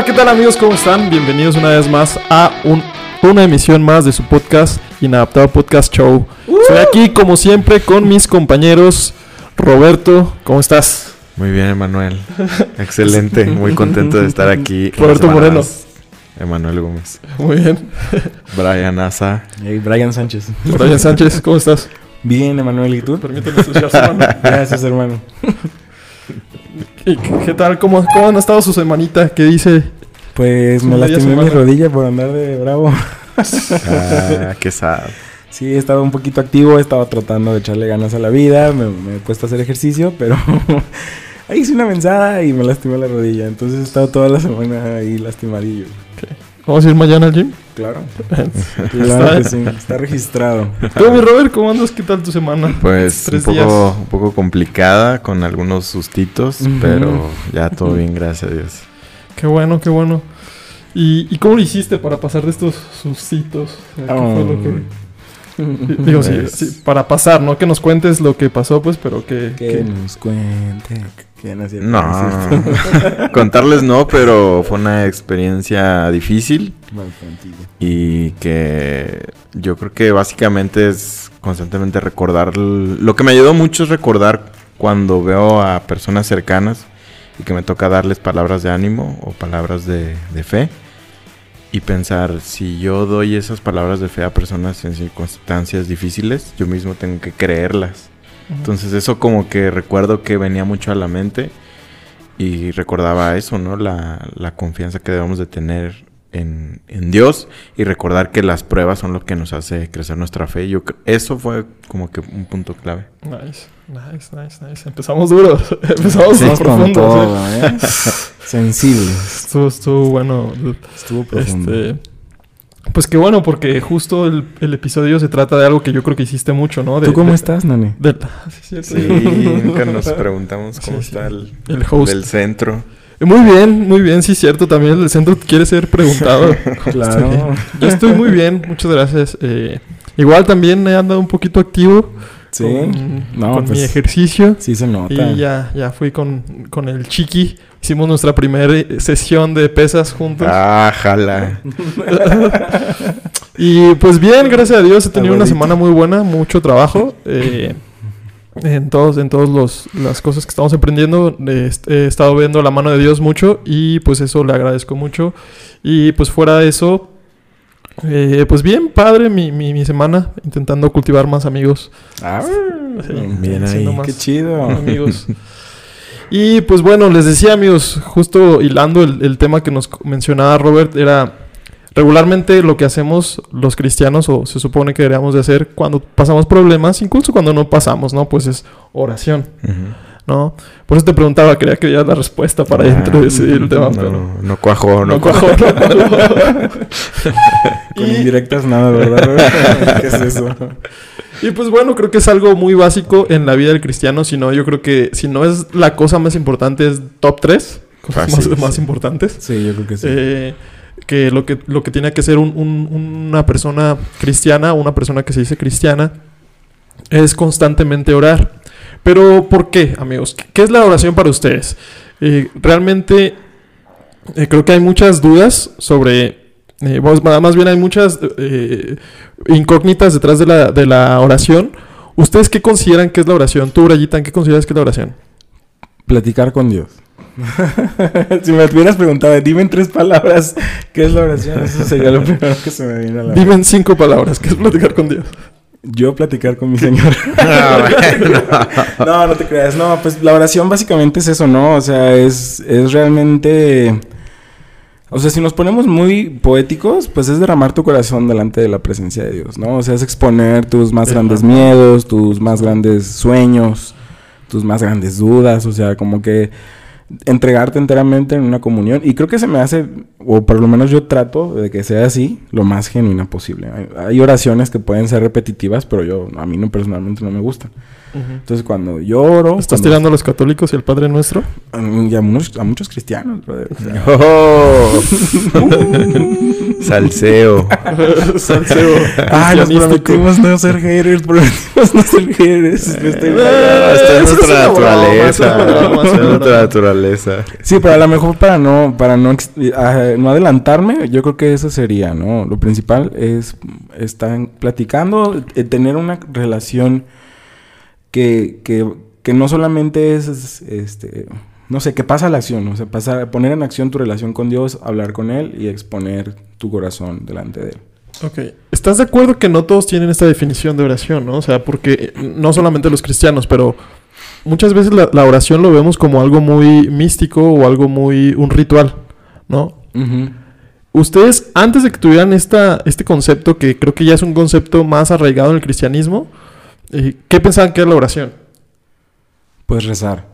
Hola, ¿qué tal amigos? ¿Cómo están? Bienvenidos una vez más a un- una emisión más de su podcast Inadaptado Podcast Show. Estoy aquí como siempre con mis compañeros. Roberto, ¿cómo estás? Muy bien, Emanuel. Excelente. Muy contento de estar aquí. Roberto Moreno. Emanuel Gómez. Muy bien. Brian Asa. Hey, Brian Sánchez. Brian Sánchez, ¿cómo estás? Bien, Emanuel, ¿y tú? Permíteme ensuciar su mano. Gracias, hermano. ¿Y qué qué tal? ¿Cómo, ¿Cómo han estado su semanita? ¿Qué dice? Pues me lastimé mi rodilla por andar de bravo. Ah, qué sad. Sí, he estado un poquito activo, he estado tratando de echarle ganas a la vida, me, me he puesto a hacer ejercicio, pero ahí hice una mensada y me lastimé la rodilla. Entonces he estado toda la semana ahí lastimadillo. ¿Vamos a ir mañana al gym? Claro. Está- Claro que sí, está registrado. ¿Tú, mi Robert, cómo andas? ¿Qué tal tu semana? Pues un Tres poco, días. un poco complicada con algunos sustitos, pero ya todo bien, gracias a Dios. Qué bueno, qué bueno. ¿Y, y cómo lo hiciste para pasar de estos sustitos? ¿Qué fue lo que...? Digo, sí, Pues- sí, para pasar, no que nos cuentes lo que pasó, pues, pero que... Que que- nos cuente. Que no, No, contarles no, pero fue una experiencia difícil. Y que yo creo que básicamente es constantemente recordar. Lo que me ayudó mucho es recordar cuando veo a personas cercanas y que me toca darles palabras de ánimo o palabras de, de fe y pensar si yo doy esas palabras de fe a personas en circunstancias difíciles, yo mismo tengo que creerlas. Entonces eso como que recuerdo que venía mucho a la mente y recordaba eso, ¿no? La, la confianza que debemos de tener en, en Dios y recordar que las pruebas son lo que nos hace crecer nuestra fe. Yo eso fue como que un punto clave. Nice, nice, nice, nice. Empezamos duros, empezamos Vamos con profundos. todo, ¿eh? Sensible. Estuvo, estuvo bueno. Estuvo profundo. Este, pues qué bueno, porque justo el, el episodio se trata de algo que yo creo que hiciste mucho, ¿no? De- ¿Tú cómo de- estás, Nani? de- sí. Sí, nunca nos preguntamos cómo Sí, sí. está el, El host. del centro. Muy bien, muy bien, sí, cierto. También el centro quiere ser preguntado. Claro. Yo estoy muy bien, muchas gracias. Eh, igual también he andado un poquito activo Sí. con, No, con mi pues, ejercicio. Sí se nota. Y ya, ya fui con, con el Chiqui. Hicimos nuestra primera eh, sesión de pesas juntos. Ah, jala. Y pues bien, gracias a Dios he tenido una semana muy buena, mucho trabajo. eh, en todos, en todos los, las cosas que estamos emprendiendo, eh, he estado viendo la mano de Dios mucho y pues eso le agradezco mucho. Y pues fuera de eso, eh, pues bien, padre mi, mi, mi semana, intentando cultivar más amigos. Ah, Sí, Bien ahí. más qué chido. amigos. Y pues bueno, les decía amigos, justo hilando el, el tema que nos mencionaba Robert, era regularmente lo que hacemos los cristianos, o se supone que deberíamos de hacer cuando pasamos problemas, incluso cuando no pasamos, ¿no? Pues es oración. ¿no? Por eso te preguntaba, quería que dieras la respuesta para Ah, introducir el tema, no, pero... no cuajó, no, No cuajó. no. Con Y- indirectas nada, ¿verdad? ¿Qué es eso? Y pues bueno, creo que es algo muy básico en la vida del cristiano, si no, yo creo que si no es la cosa más importante, es top 3 cosas Fácil, más, más importantes. Sí, yo creo que sí. Eh, que lo que lo que tiene que ser un- un- una persona cristiana, una persona que se dice cristiana, es constantemente orar. Pero ¿por qué, amigos? ¿Qué, es la oración para ustedes? Eh, realmente eh, creo que hay muchas dudas sobre... eh, más bien hay muchas eh, incógnitas detrás de la, de la oración. ¿Ustedes qué consideran que es la oración? Tú, Brayita, ¿qué consideras que es la oración? Platicar con Dios. si me hubieras preguntado, dime en tres palabras qué es la oración, eso sería lo primero que se me viene a la Dime en cinco palabras, ¿qué es platicar con Dios? Yo platicar con mi Señor. Ah, no, no te creas. No, pues la oración básicamente es eso, ¿no? O sea, es, es realmente... O sea, si nos ponemos muy poéticos, pues es derramar tu corazón delante de la presencia de Dios, ¿no? O sea, es exponer tus más grandes miedos, tus más grandes sueños, tus más grandes dudas, o sea, como que entregarte enteramente en una comunión. Y creo que se me hace, o por lo menos yo trato de que sea así, lo más genuina posible. Hay, hay oraciones que pueden ser repetitivas, pero yo, a mí no personalmente no me gustan. Entonces cuando lloro... ¿Estás cuando- tirando a los católicos y al Padre Nuestro? Y a, muchos, a muchos cristianos, brother. O sea, Oh. Salseo. Salseo. Ay, nos cristianístico. prometimos no ser haters, prometimos no ser haters. Estoy fallado. Está en nuestra naturaleza. broma, es Está en nuestra naturaleza. Sí, pero a lo mejor para no, para no, ah, no adelantarme, yo creo que eso sería, ¿no? Lo principal es estar platicando, eh, tener una relación que, que, que no solamente es, es, este, no sé, que pasa a la acción, o sea, pasar, poner en acción tu relación con Dios, hablar con Él y exponer tu corazón delante de Él. Ok. ¿Estás de acuerdo que no todos tienen esta definición de oración, no? O sea, porque eh, no solamente los cristianos, pero muchas veces la, la oración lo vemos como algo muy místico o algo muy... un ritual, ¿no? Ustedes, antes de que tuvieran esta, este concepto, que creo que ya es un concepto más arraigado en el cristianismo, eh, ¿qué pensaban que era la oración? Puedes rezar.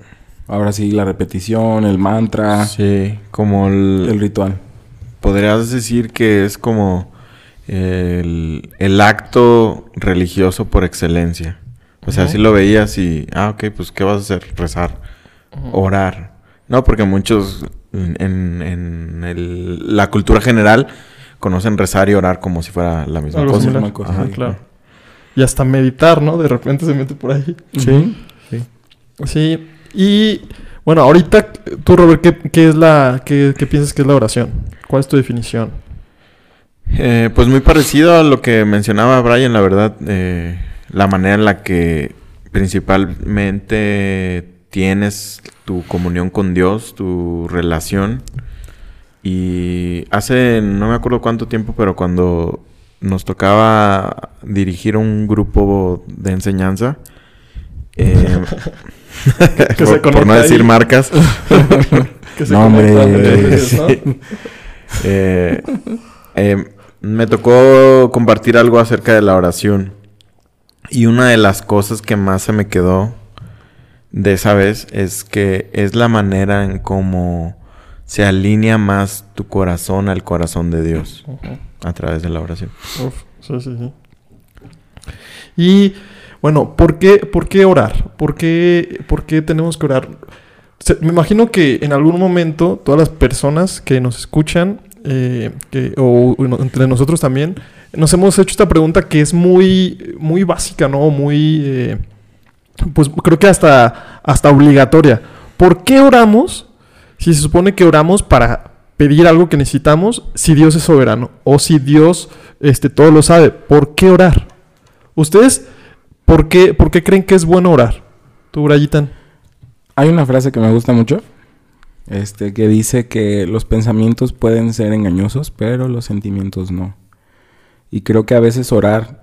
Ahora sí, la repetición, el mantra, Sí, como el, el ritual. podrías decir que es como el, el acto religioso por excelencia. O sea, Ujú. si lo veías y, ah, ok, pues ¿qué vas a hacer? Rezar, orar. No, porque muchos en, en- el- la cultura general conocen rezar y orar como si fuera la misma Algo cosa. similar. Cosa, Ajá, sí. claro. Y hasta meditar, ¿no? De repente se mete por ahí. Sí. Sí. Y bueno, ahorita tú, Robert, ¿qué, qué es la, qué, piensas que es la oración? ¿Cuál es tu definición? Eh, pues muy parecido a lo que mencionaba Brian, la verdad, eh, la manera en la que principalmente tienes tu comunión con Dios, tu relación. Y hace, no me acuerdo cuánto tiempo, pero cuando nos tocaba dirigir un grupo de enseñanza, eh, Que se por, no decir ahí. marcas, Que se No, hombre. Eh, eh, me tocó compartir algo acerca de la oración. Y una de las cosas que más se me quedó de esa vez es que es la manera en cómo se alinea más tu corazón al corazón de Dios a través de la oración. Uf, sí, sí, sí. Y bueno, ¿por qué, por qué orar? ¿Por qué, por qué tenemos que orar? Me imagino que en algún momento todas las personas que nos escuchan, eh, o entre nosotros también, nos hemos hecho esta pregunta que es muy, muy básica, ¿no? Muy, eh, pues creo que hasta, hasta obligatoria. ¿Por qué oramos si se supone que oramos para pedir algo que necesitamos si Dios es soberano o si Dios este, todo lo sabe? ¿Por qué orar? ¿Ustedes por qué, por qué creen que es bueno orar? ¿Tú, Brayitan? Hay una frase que me gusta mucho, este, que dice que los pensamientos pueden ser engañosos, pero los sentimientos no. Y creo que a veces orar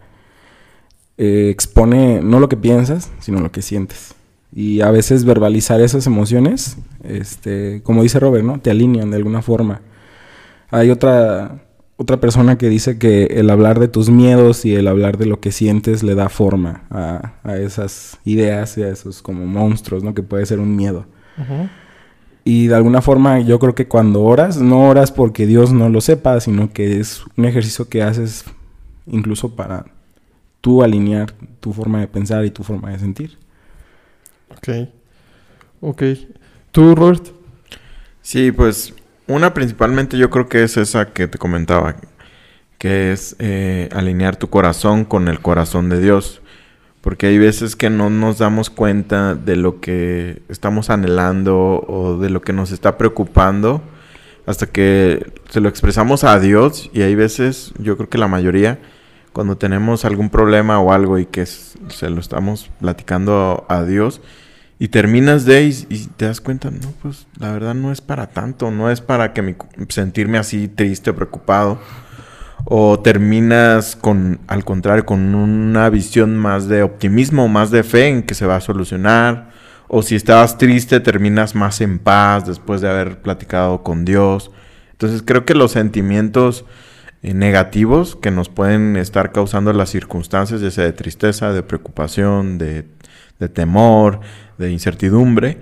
eh, expone no lo que piensas, sino lo que sientes. Y a veces verbalizar esas emociones, este, como dice Robert, ¿no? Te alinean de alguna forma. Hay otra, otra persona que dice que el hablar de tus miedos y el hablar de lo que sientes le da forma a, a esas ideas y a esos como monstruos, ¿no? Que puede ser un miedo. Y de alguna forma yo creo que cuando oras, no oras porque Dios no lo sepa, sino que es un ejercicio que haces incluso para tú alinear tu forma de pensar y tu forma de sentir. Ok. Ok. ¿Tú, Robert? Sí, pues una principalmente yo creo que es esa que te comentaba, que es eh, alinear tu corazón con el corazón de Dios. Porque hay veces que no nos damos cuenta de lo que estamos anhelando o de lo que nos está preocupando hasta que se lo expresamos a Dios y hay veces, yo creo que la mayoría, cuando tenemos algún problema o algo y que se lo estamos platicando a Dios y terminas de y, te das cuenta, no, pues la verdad no es para tanto, no es para que sentirme así triste o preocupado. O terminas con, al contrario, con una visión más de optimismo, más de fe en que se va a solucionar. O si estabas triste, terminas más en paz después de haber platicado con Dios. Entonces creo que los sentimientos negativos que nos pueden estar causando las circunstancias, ya sea de tristeza, de preocupación, de, de temor, de incertidumbre,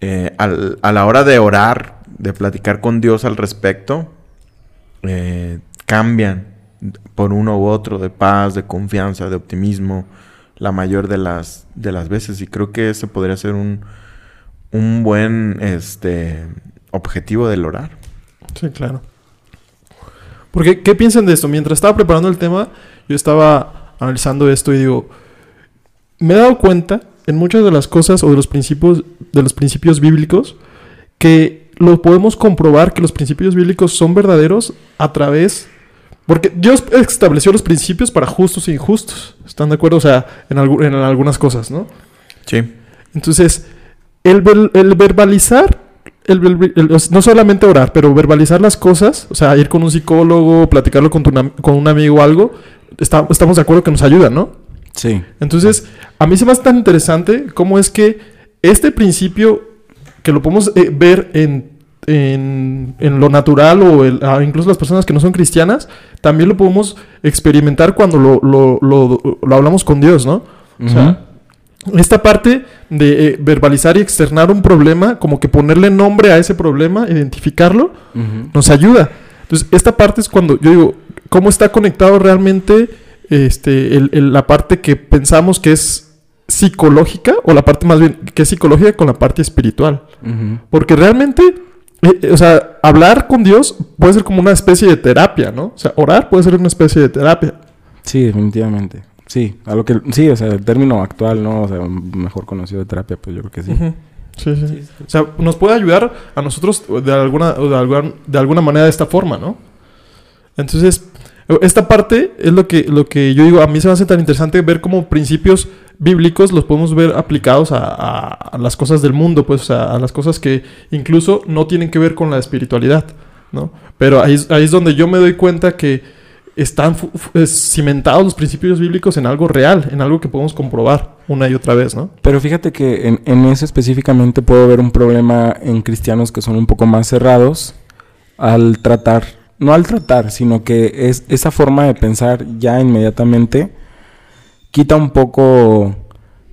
eh, al- a la hora de orar, de platicar con Dios al respecto, eh, cambian por uno u otro de paz, de confianza, de optimismo, la mayor de las, de las veces. Y creo que ese podría ser un, un buen este, objetivo del orar. Sí, claro. Porque, ¿qué piensan de esto? Mientras estaba preparando el tema, yo estaba analizando esto y digo, me he dado cuenta en muchas de las cosas o de los principios, de los principios bíblicos que lo podemos comprobar que los principios bíblicos son verdaderos a través porque Dios estableció los principios para justos e injustos. ¿Están de acuerdo? O sea, en, algu- en algunas cosas, ¿no? Sí. Entonces, el, ver- el verbalizar, el no solamente orar, pero verbalizar las cosas, o sea, ir con un psicólogo, platicarlo con, tu con un amigo o algo, está- estamos de acuerdo que nos ayuda, ¿no? Sí. Entonces, a mí se me hace tan interesante cómo es que este principio, que lo podemos eh, ver en, en, en lo natural o incluso las personas que no son cristianas, también lo podemos experimentar cuando lo, lo- lo- lo hablamos con Dios, ¿no? O sea, esta parte de eh, verbalizar y externar un problema, como que ponerle nombre a ese problema, identificarlo, nos ayuda. Entonces, esta parte es cuando yo digo, ¿cómo está conectado realmente este, el- el- la parte que pensamos que es psicológica, o la parte más bien que es psicológica con la parte espiritual? Porque realmente, eh, eh, o sea, hablar con Dios puede ser como una especie de terapia, ¿no? O sea, orar puede ser una especie de terapia. Sí, definitivamente. Sí, a lo que sí, o sea, el término actual, ¿no? O sea, mejor conocido de terapia, pues yo creo que sí. Sí, sí. O sea, nos puede ayudar a nosotros de alguna, o de alguna, de alguna manera de esta forma, ¿no? Entonces, esta parte es lo que, lo que yo digo, a mí se me hace tan interesante ver cómo principios bíblicos los podemos ver aplicados a, a- a las cosas del mundo, pues, o sea, a las cosas que incluso no tienen que ver con la espiritualidad, ¿no? Pero ahí, es- ahí es donde yo me doy cuenta que están cimentados los principios bíblicos en algo real, en algo que podemos comprobar una y otra vez, ¿no? Pero fíjate que en, eso específicamente puedo ver un problema en cristianos que son un poco más cerrados al tratar, no al tratar, sino que es esa forma de pensar ya inmediatamente quita un poco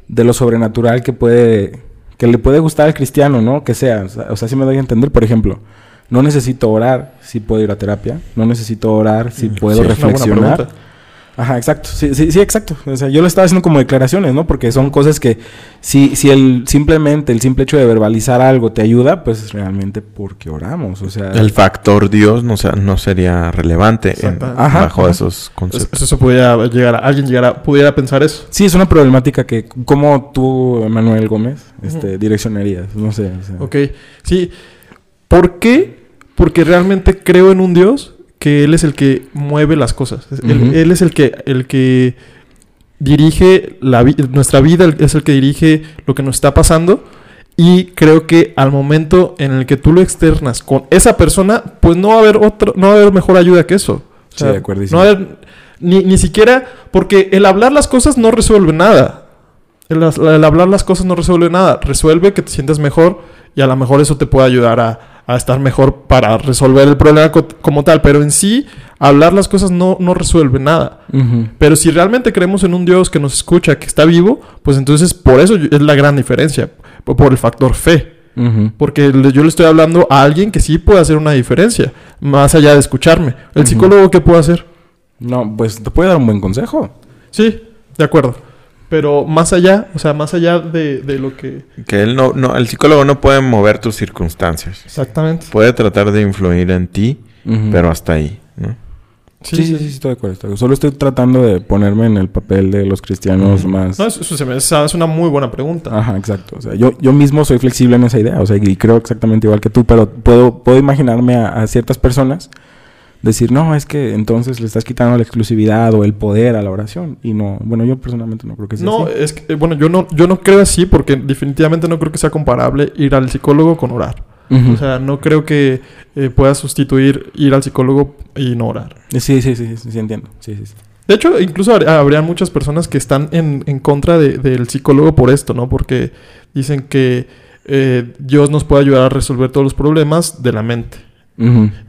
de lo sobrenatural que puede que le puede gustar al cristiano, ¿no? Que sea, o sea, o sea, si me doy a entender, por ejemplo, no necesito orar si puedo ir a terapia, no necesito orar si puedo Sí, es una buena reflexionar. Ajá, exacto. Sí, sí, sí, exacto. O sea, yo lo estaba haciendo como declaraciones, ¿no? Porque son cosas que si, si el simplemente el simple hecho de verbalizar algo te ayuda, pues es realmente porque oramos. O sea, El factor Dios no, sea- no sería relevante en- Exacto. Ajá, bajo ajá. esos Eso, conceptos. eso pudiera llegar a, alguien llegara, pudiera pensar eso. sí es una problemática que como tú, Manuel Gómez, este, direccionarías. No sé. o sea. Ok, sí. ¿Por qué? Porque realmente creo en un Dios que Él es el que mueve las cosas. Es- él, Ujú. él es el que, el que dirige la vi- nuestra vida, es el que dirige lo que nos está pasando. Y creo que al momento en el que tú lo externas con esa persona, pues no va a haber otro, no va a haber mejor ayuda que eso. O Sí, sea, de acuerdo. No va a haber- ni, ni siquiera, porque el hablar las cosas no resuelve nada. El, el hablar las cosas no resuelve nada. Resuelve que te sientas mejor y a lo mejor eso te puede ayudar a, a estar mejor para resolver el problema co- como tal. Pero en sí, hablar las cosas no, no resuelve nada. Pero si realmente creemos en un Dios que nos escucha, que está vivo, pues entonces por eso es la gran diferencia. Por, el factor fe. Porque yo le estoy hablando a alguien que sí puede hacer una diferencia. Más allá de escucharme. ¿El psicólogo qué puede hacer? No, pues te puede dar un buen consejo. Sí, de acuerdo. Pero más allá, o sea, más allá de, de lo que... Que él no, no, el psicólogo no puede mover tus circunstancias. Exactamente. Puede tratar de influir en ti, pero hasta ahí, ¿no? Sí, sí, sí, sí, estoy de acuerdo. estoy de acuerdo. Solo estoy tratando de ponerme en el papel de los cristianos más... No, eso, eso se me- esa es una muy buena pregunta. Ajá, exacto. O sea, yo, yo mismo soy flexible en esa idea. O sea, y creo exactamente igual que tú, pero puedo, puedo imaginarme a, a ciertas personas decir, no, es que entonces le estás quitando la exclusividad o el poder a la oración. Y no, bueno, yo personalmente no creo que sea no, así. es que, bueno, yo no, yo no creo así porque definitivamente no creo que sea comparable ir al psicólogo con orar. O sea, no creo que eh, pueda sustituir ir al psicólogo y no orar. sí, sí, sí, sí, sí, entiendo. Sí, sí, sí. De hecho, incluso habr- habrían muchas personas que están en, en contra de- del psicólogo por esto, ¿no? Porque dicen que eh, Dios nos puede ayudar a resolver todos los problemas de la mente.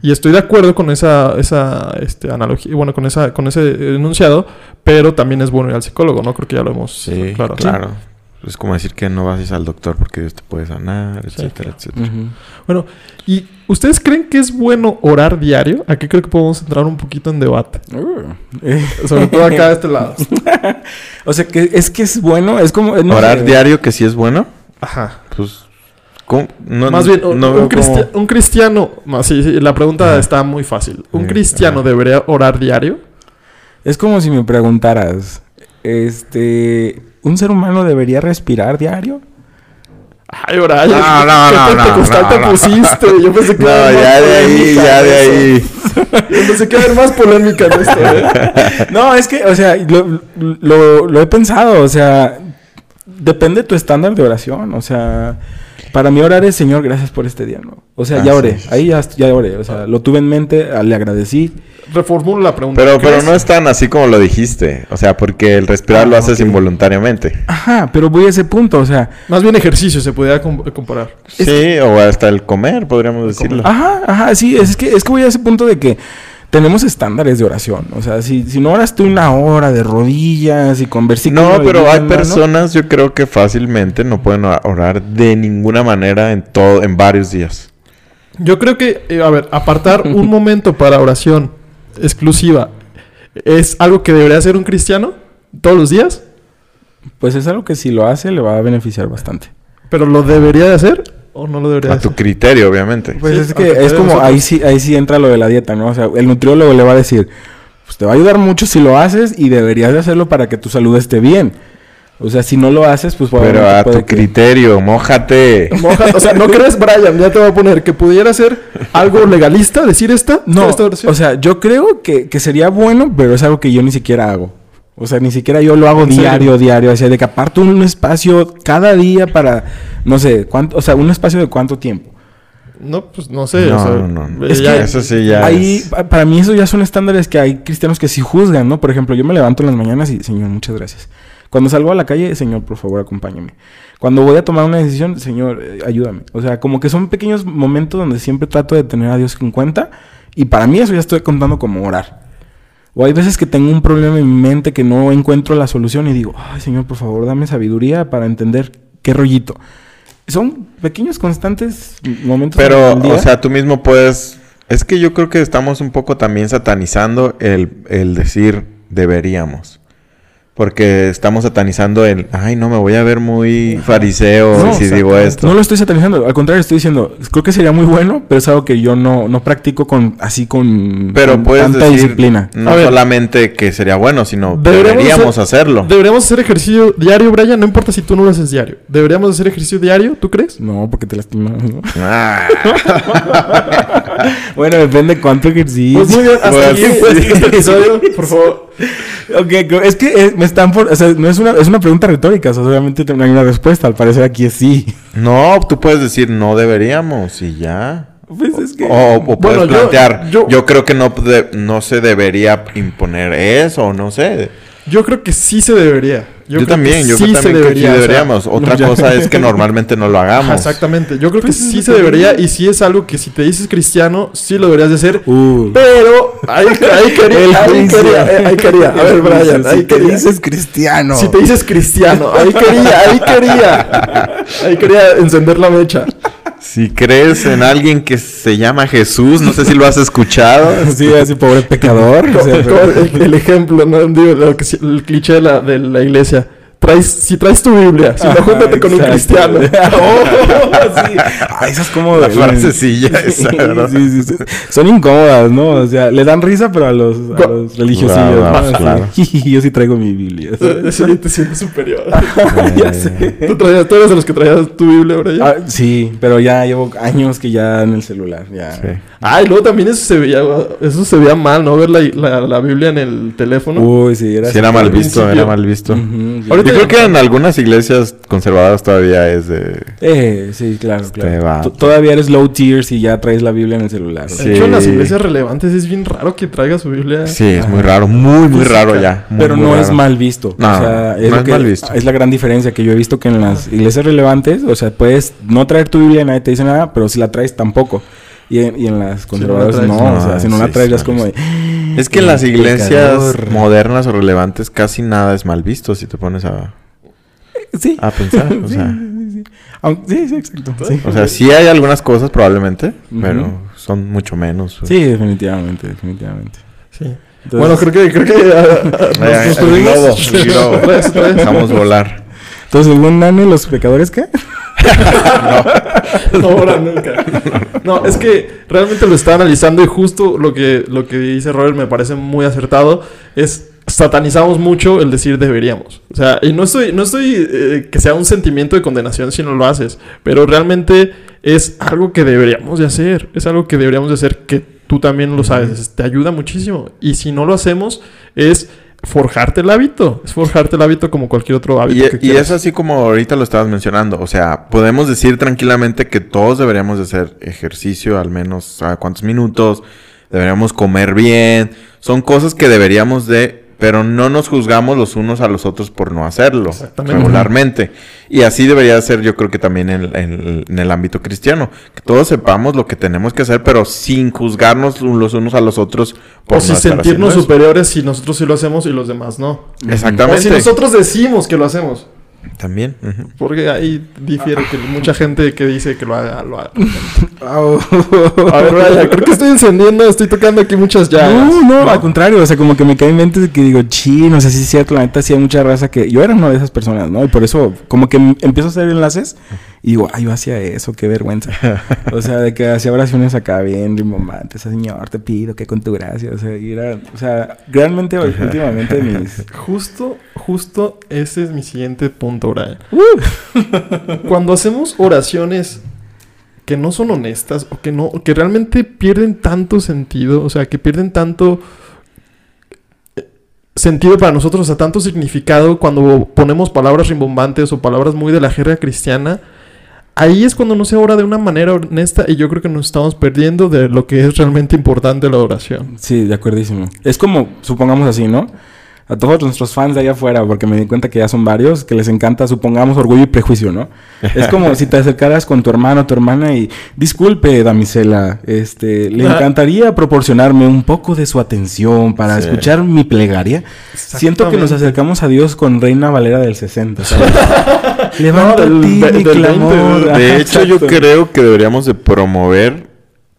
Y estoy de acuerdo con esa, esa este, analogía, bueno, con, esa, con ese enunciado, pero también es bueno ir al psicólogo, ¿no? Creo que ya lo hemos Sí, claro. claro. Es como decir que no vas al doctor porque Dios te puede sanar, Sí, etcétera, claro. etcétera. Bueno, ¿y ustedes creen que es bueno orar diario? Aquí creo que podemos entrar un poquito en debate. Uh, eh, Sobre todo acá de este lado. o sea, que es que es bueno, es como... no Orar sé. diario que sí es bueno, Ajá. pues. No- Más bien, un, no un veo cristia- cómo- un cristiano. más, sí, sí, la pregunta Ajá. está muy fácil. ¿Un Sí, cristiano ajá. debería orar diario? Es como si me preguntaras, este, ¿un ser humano debería respirar diario? Ay, Brian. No, no, ¿qué no, no, pentecostal no, te no. pusiste? Yo pensé que No, ya de ahí, ya de ahí. Yo pensé que iba a haber más polémica en esto, ¿eh? No, es que, o sea, lo, lo- lo he pensado, o sea, depende de tu estándar de oración, o sea, para mí orar es, Señor, gracias por este día, ¿no? O sea, Ah, ya oré, sí, ahí ya, ya oré, o sea, lo tuve en mente, ah, le agradecí. Reformulo la pregunta. Pero, pero no es tan así como lo dijiste. O sea, porque el respirar Ah, lo haces involuntariamente. Ajá, pero voy a ese punto, o sea, Más bien ejercicio se podría com- comparar. Es sí, o hasta el comer, podríamos decirlo. Ajá, ajá, sí, es que, es que voy a ese punto de que tenemos estándares de oración. O sea, si, si no oras tú una hora de rodillas y con versículos. No, pero hay mano, personas, yo creo que fácilmente no pueden orar de ninguna manera en todo, en varios días. Yo creo que, eh, a ver, apartar un momento para oración exclusiva es algo que debería hacer un cristiano todos los días, Pues es algo que si lo hace le va a beneficiar bastante. pero lo debería de hacer o no lo debería A tu hacer. criterio, obviamente. Pues Sí, es que es como nosotros. ahí sí, ahí sí entra lo de la dieta, ¿no? O sea, el nutriólogo le va a decir, pues te va a ayudar mucho si lo haces y deberías de hacerlo para que tu salud esté bien. O sea, si no lo haces, pues Pero a puede tu que- criterio, mójate. Moja- o sea, ¿no crees, Brian? Ya te voy a poner que pudiera ser algo legalista decir esta, No, esta o sea, yo creo que, que sería bueno, pero es algo que yo ni siquiera hago. O sea, ni siquiera yo lo hago diario, diario. O sea, de que aparto un espacio cada día para, no sé, cuánto, o sea, un espacio de cuánto tiempo. no, pues no sé. No, o sea, no, no. Es ya- que Eso sí ya Ahí, es- pa- para mí eso ya son estándares que hay cristianos que sí juzgan, ¿no? Por ejemplo, yo me levanto en las mañanas y, Señor, muchas gracias. Cuando salgo a la calle, Señor, por favor, acompáñame. Cuando voy a tomar una decisión, Señor, eh, ayúdame. O sea, como que son pequeños momentos donde siempre trato de tener a Dios en cuenta. Y para mí eso ya estoy contando como orar. O hay veces que tengo un problema en mi mente que no encuentro la solución y digo, ay, Señor, por favor, dame sabiduría para entender qué rollito. Son pequeños, constantes momentos. Pero, día. o sea, tú mismo puedes... Es que yo creo que estamos un poco también satanizando el, el decir deberíamos. Porque estamos satanizando el... Ay, no, me voy a ver muy fariseo No, si digo esto. No lo estoy satanizando, al contrario, estoy diciendo, creo que sería muy bueno, pero es algo que yo no, no practico con así con, Pero con puedes tanta decir... disciplina. No A ver. solamente que sería bueno, sino Deberíamos deberíamos hacer- hacerlo. Deberíamos hacer ejercicio diario, Brian. No importa si tú no lo haces diario. Deberíamos hacer ejercicio diario, ¿tú crees? No, porque te lastimas, ¿no? Ah. bueno, depende cuánto ejercicio. Pues muy bien, hasta Pues, aquí sí, pues, sí. este episodio, por favor. Ok, es que eh, me están por, o sea, no es una, es una pregunta retórica, o sea, obviamente no hay una respuesta, al parecer aquí es sí. No, tú puedes decir no deberíamos y ya. Pues es que... O, o puedes Bueno, yo- plantear, yo, yo- creo que no, de- no se debería imponer eso, no sé. Yo creo que sí se debería. Yo, creo también, que yo sí creo se también que sí debería, o sea, deberíamos. Otra cosa es que normalmente no lo hagamos. Exactamente. Yo creo Pues que es sí se debería y sí es algo que si te dices cristiano, sí lo deberías de hacer. Uh. Pero ahí, ahí quería, ahí quería, eh, ahí quería. A ver, Brian, ahí si te dices cristiano. Si te dices cristiano, ahí quería, ahí quería. Ahí quería encender la mecha. Si crees en alguien que se llama Jesús, no sé si lo has escuchado. Sí, así pobre pecador. o sea, el, el ejemplo, ¿no? Digo, lo que sí- el cliché de la, de la iglesia. Traes, si traes tu Biblia, si no, júntate con un cristiano. Oh, sí. Ay, esas como La frasecilla esa, Sí, ¿verdad? sí, sí, sí. Son incómodas, ¿no? O sea, le dan risa, pero a los, a los religiosillos. Claro, ¿no? claro, Yo sí traigo mi Biblia. Sí, te sientes superior. ya sé. ¿Tú, traías, tú eres de los que traías tu Biblia ahora ya? Ah, sí, pero ya llevo años que ya en el celular. Ya. Sí. Ay, luego también eso se veía, eso se veía mal, ¿no? Ver la, la, la Biblia en el teléfono. Uy, sí, era Sí, era mal al visto, principio. era mal visto. Ujú, Yo. Ahorita creo que en algunas iglesias conservadoras todavía es de... Eh, sí, claro, Este claro. Todavía eres low tier si ya traes la Biblia en el celular. De Sí. hecho, en las iglesias relevantes es bien raro que traiga su Biblia. Sí, es muy raro, muy, muy raro ya. muy, pero muy no es mal visto. No, o sea, no lo es que- mal visto. Es la gran diferencia que yo he visto que en las iglesias relevantes, o sea, puedes no traer tu Biblia y nadie te dice nada, pero si la traes tampoco. Y en, y en las conservadoras traes, no, no, o sea, si no sí, la traes sí, ya es como de... Es que en las "Mm, iglesias pecador". modernas o relevantes casi nada es mal visto si te pones a, Sí. a pensar. O sí, sea, sí, sí. Aunque- sí, sí, exacto. Sí, o sea, sí hay algunas cosas probablemente, Ujú. pero son mucho menos. Sí, definitivamente, definitivamente. Sí. Entonces- bueno, creo que, creo que ah, nos, Ay, nos vez. Dejamos volar. Entonces, según Nani, ¿los pecadores qué? no, ahora nunca. No, es que realmente lo está analizando y justo lo que, lo que dice Robert me parece muy acertado es satanizamos mucho el decir deberíamos. O sea, y no estoy, no estoy eh, que sea un sentimiento de condenación si no lo haces, pero realmente es algo que deberíamos de hacer, es algo que deberíamos de hacer que tú también lo sabes, te ayuda muchísimo. Y si no lo hacemos es forjarte el hábito, es forjarte el hábito como cualquier otro hábito. Y, que y es así como ahorita lo estabas mencionando. O sea, podemos decir tranquilamente que todos deberíamos de hacer ejercicio al menos a cuántos minutos. Deberíamos comer bien. Son cosas que deberíamos de... Pero no nos juzgamos los unos a los otros por no hacerlo regularmente. Y así debería ser yo creo que también en, en- en el ámbito cristiano. Que todos sepamos lo que tenemos que hacer, pero sin juzgarnos los unos a los otros por O si no estar sentirnos superiores si nosotros sí lo hacemos y los demás no. Exactamente. O si nosotros decimos que lo hacemos. También. Porque ahí difiere que mucha gente que dice que lo haga, lo haga. A ver, vaya, creo que estoy encendiendo, estoy tocando aquí muchas llagas. No, no, al contrario, o sea, como que me cae en mente de que digo, chi, no sé si es cierto, la neta sí hay mucha raza que yo era una de esas personas, ¿no? Y por eso como que empiezo a hacer enlaces y digo, ay, yo hacía eso, qué vergüenza. o sea, de que hacía oraciones acá bien rimbombantes, Señor, te pido que con tu gracia, o sea, y era, o sea, realmente últimamente mis Justo, justo ese es mi siguiente punto, Brian. Cuando hacemos oraciones que no son honestas o que no, que realmente pierden tanto sentido, o sea, que pierden tanto eh, sentido para nosotros, o sea, tanto significado cuando ponemos palabras rimbombantes o palabras muy de la jerga cristiana, ahí es cuando no se ora de una manera honesta y yo creo que nos estamos perdiendo de lo que es realmente importante la oración. Sí, de acuerdísimo. Es como, supongamos así, ¿no? A todos nuestros fans de allá afuera, porque me di cuenta que ya son varios, que les encanta, supongamos, orgullo y prejuicio, ¿no? Es como si te acercaras con tu hermano o tu hermana y, disculpe, damisela, este, le Ah. encantaría proporcionarme un poco de su atención para Sí. escuchar mi plegaria. Siento que nos acercamos a Dios con Reina Valera del 60, ¿sabes? Levanta No, del mi del clamor. 20, Ajá, De hecho, yo creo que deberíamos de promover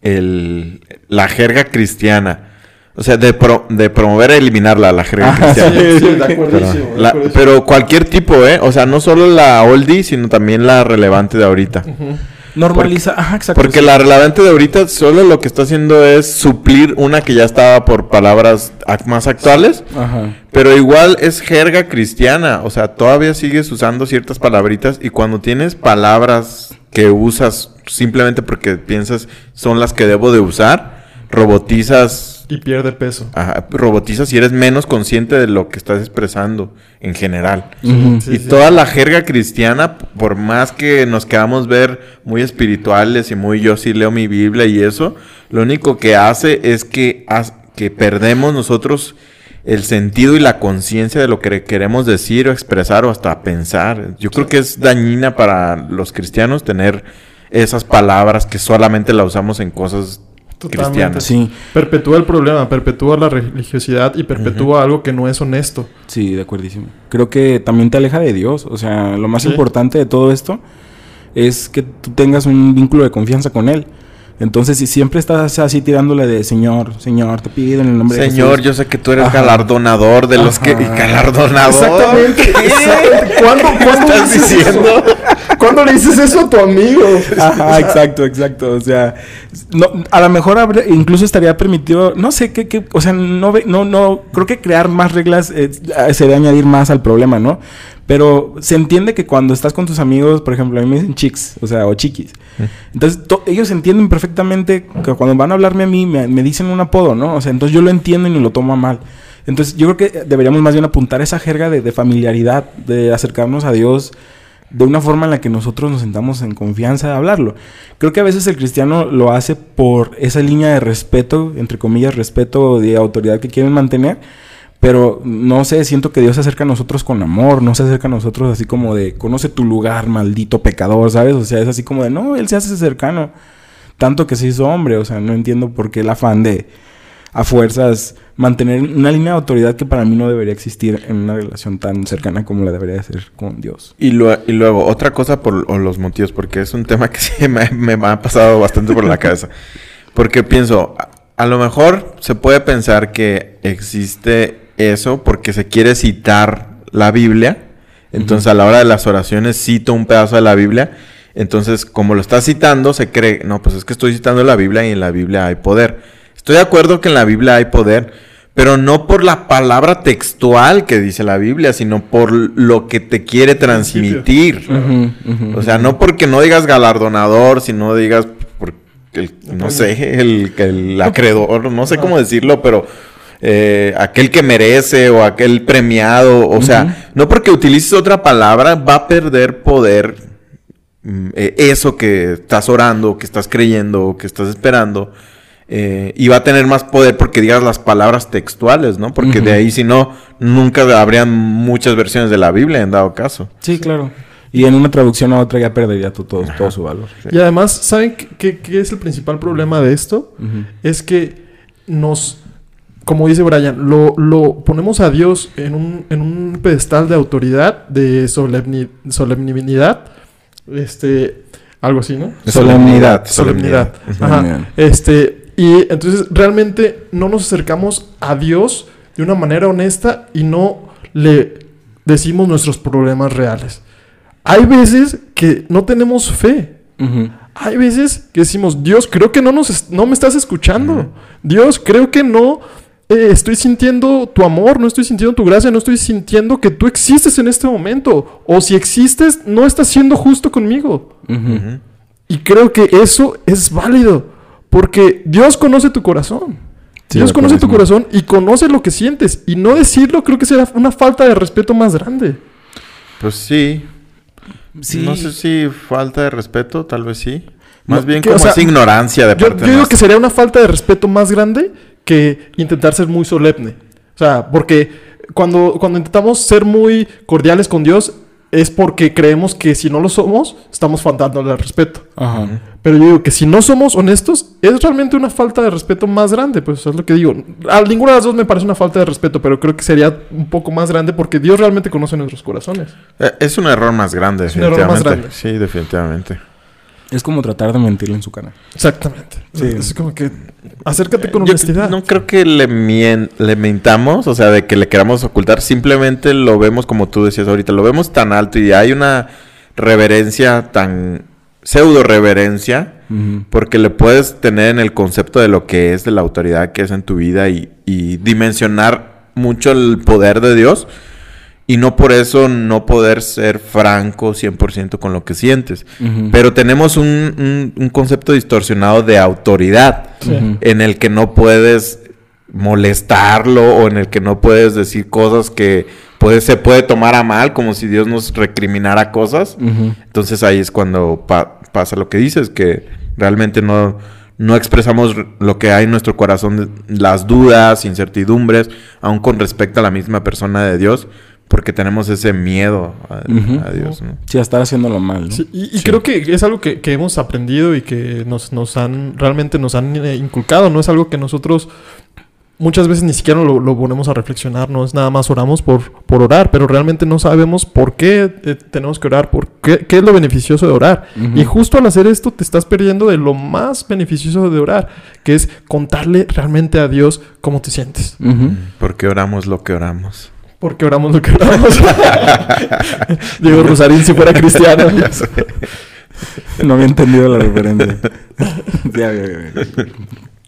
el, la jerga cristiana. O sea, de, pro- de promover a eliminarla, la jerga Ajá, cristiana. Sí, sí, de Pero, acuerdísimo, de la- acuerdísimo. pero cualquier tipo, ¿eh? O sea, no solo la oldie, sino también la relevante de ahorita. Normaliza, ajá, exacto. Porque sí. la relevante de ahorita solo lo que está haciendo es suplir una que ya estaba por palabras más actuales. Ajá. Pero igual es jerga cristiana, o sea, todavía sigues usando ciertas palabritas y cuando tienes palabras que usas simplemente porque piensas son las que debo de usar, robotizas, Y pierde peso. ajá, robotizas y eres menos consciente de lo que estás expresando en general. Sí, y sí. toda la jerga cristiana, por más que nos queramos ver muy espirituales y muy yo sí leo mi Biblia y eso, lo único que hace es que, que perdemos nosotros el sentido y la conciencia de lo que queremos decir o expresar o hasta pensar. Yo creo que es dañina para los cristianos tener esas palabras que solamente la usamos en cosas Totalmente. cristianas. Sí, Perpetúa el problema, perpetúa la religiosidad y perpetúa algo que no es honesto. Sí, de acuerdísimo. Creo que también te aleja de Dios. O sea, lo más Sí. importante de todo esto es que tú tengas un vínculo de confianza con Él. Entonces, si siempre estás así tirándole de Señor, Señor, te pido en el nombre de Señor, yo sé que tú eres Ajá. galardonador de los que... Y galardonador. Exactamente, exactamente. ¿Cuándo, cuándo estás diciendo? ¿Cuándo le dices eso a tu amigo? Ajá, exacto, exacto. O sea, no, a lo mejor incluso estaría permitido, no sé qué, qué- o sea, no, ve- no, no, creo que crear más reglas eh, sería añadir más al problema, ¿no? Pero se entiende que cuando estás con tus amigos, por ejemplo, a mí me dicen chicks, o sea, o chiquis. Entonces, to- ellos entienden perfectamente que cuando van a hablarme a mí, me, me dicen un apodo, ¿no? O sea, entonces yo lo entiendo y no lo tomo a mal. Entonces, yo creo que deberíamos más bien apuntar esa jerga de, de familiaridad, de acercarnos a Dios de una forma en la que nosotros nos sentamos en confianza de hablarlo. Creo que a veces el cristiano lo hace por esa línea de respeto, entre comillas, respeto de autoridad que quieren mantener, pero no sé, siento que Dios se acerca a nosotros con amor, no se acerca a nosotros así como de, conoce tu lugar, maldito pecador, ¿sabes? O sea, es así como de, no, Él se hace cercano, tanto que se hizo hombre, o sea, no entiendo por qué el afán de a fuerzas mantener una línea de autoridad que para mí no debería existir en una relación tan cercana como la debería ser con Dios. Y, y luego, otra cosa por o los motivos, porque es un tema que sí me, me ha pasado bastante por la cabeza. Porque pienso, a, a lo mejor se puede pensar que existe eso porque se quiere citar la Biblia. Entonces, a la hora de las oraciones cito un pedazo de la Biblia. Entonces, como lo está citando, se cree, no, pues es que estoy citando la Biblia y en la Biblia hay poder. Estoy de acuerdo que en la Biblia hay poder, pero no por la palabra textual que dice la Biblia, sino por lo que te quiere transmitir. O sea, no porque no digas galardonador, sino digas, por el- no sé, el, el acreedor, no sé cómo decirlo, pero eh, aquel que merece o aquel premiado, o sea, no porque utilices otra palabra va a perder poder mm, eh, eso que estás orando, que estás creyendo, que estás esperando. Eh, y va a tener más poder porque digas las palabras textuales, ¿no? Porque de ahí, si no, nunca habrían muchas versiones de la Biblia en dado caso. Sí, claro. Y en una traducción a otra ya perdería todo, todo su valor. Y además, ¿saben qué, qué- es el principal problema de esto? Es que nos, como dice Brian, lo, lo ponemos a Dios en un, en un pedestal de autoridad, de solemni- solemnidad, este, algo así, ¿no? Solemnidad. Solemnidad. Ajá. Solemnidad. Este, y entonces realmente no nos acercamos a Dios de una manera honesta y no le decimos nuestros problemas reales. Hay veces que no tenemos fe. Hay veces que decimos, Dios, creo que no, nos es- no me estás escuchando. Dios, creo que no eh, estoy sintiendo tu amor, no estoy sintiendo tu gracia, no estoy sintiendo que tú existes en este momento. O si existes, no estás siendo justo conmigo. Y creo que eso es válido. Porque Dios conoce tu corazón. Sí, Dios conoce tu corazón y conoce lo que sientes. Y no decirlo creo que será una falta de respeto más grande. Pues sí. Sí. No sé si falta de respeto, tal vez sí. Más No, bien que, como o sea, es ignorancia de Yo, parte yo digo que sería una falta de respeto más grande que intentar ser muy solemne. O sea, porque cuando, cuando intentamos ser muy cordiales con Dios es porque creemos que si no lo somos, estamos faltándole al respeto. Ajá. Pero yo digo que si no somos honestos, es realmente una falta de respeto más grande. Pues es lo que digo. A ninguna de las dos me parece una falta de respeto, pero creo que sería un poco más grande porque Dios realmente conoce nuestros corazones. Eh, Es un error más grande, Es un error más definitivamente. grande. Sí, definitivamente. Es como tratar de mentirle en su cara. Exactamente. Sí. Es como que acércate con Yo honestidad. no creo que le, mien- le mintamos, o sea, de que le queramos ocultar. Simplemente lo vemos como tú decías ahorita, lo vemos tan alto y hay una reverencia tan pseudo reverencia porque le puedes tener en el concepto de lo que es, de la autoridad que es en tu vida y, y dimensionar mucho el poder de Dios y no por eso no poder ser franco 100% con lo que sientes. Pero tenemos un, un- un concepto distorsionado de autoridad en el que no puedes molestarlo o en el que no puedes decir cosas que puede, se puede tomar a mal, como si Dios nos recriminara cosas. Entonces ahí es cuando pa- pasa lo que dices, que realmente no, no expresamos lo que hay en nuestro corazón, las dudas, incertidumbres, aún con respecto a la misma persona de Dios, porque tenemos ese miedo a, Dios. ¿no? Sí, a estar haciéndolo mal. ¿no? Sí, y, y Sí. creo que es algo que, que hemos aprendido y que nos, nos han realmente nos han eh, inculcado, no es algo que nosotros muchas veces ni siquiera lo, lo ponemos a reflexionar, no es nada más oramos por, por orar, pero realmente no sabemos por qué eh, tenemos que orar, por qué, qué es lo beneficioso de orar. Y justo al hacer esto te estás perdiendo de lo más beneficioso de orar, que es contarle realmente a Dios cómo te sientes. Porque oramos lo que oramos. Porque oramos lo que oramos. Diego Rosarín si fuera cristiano. No había entendido la referencia. Ya, ya, ya.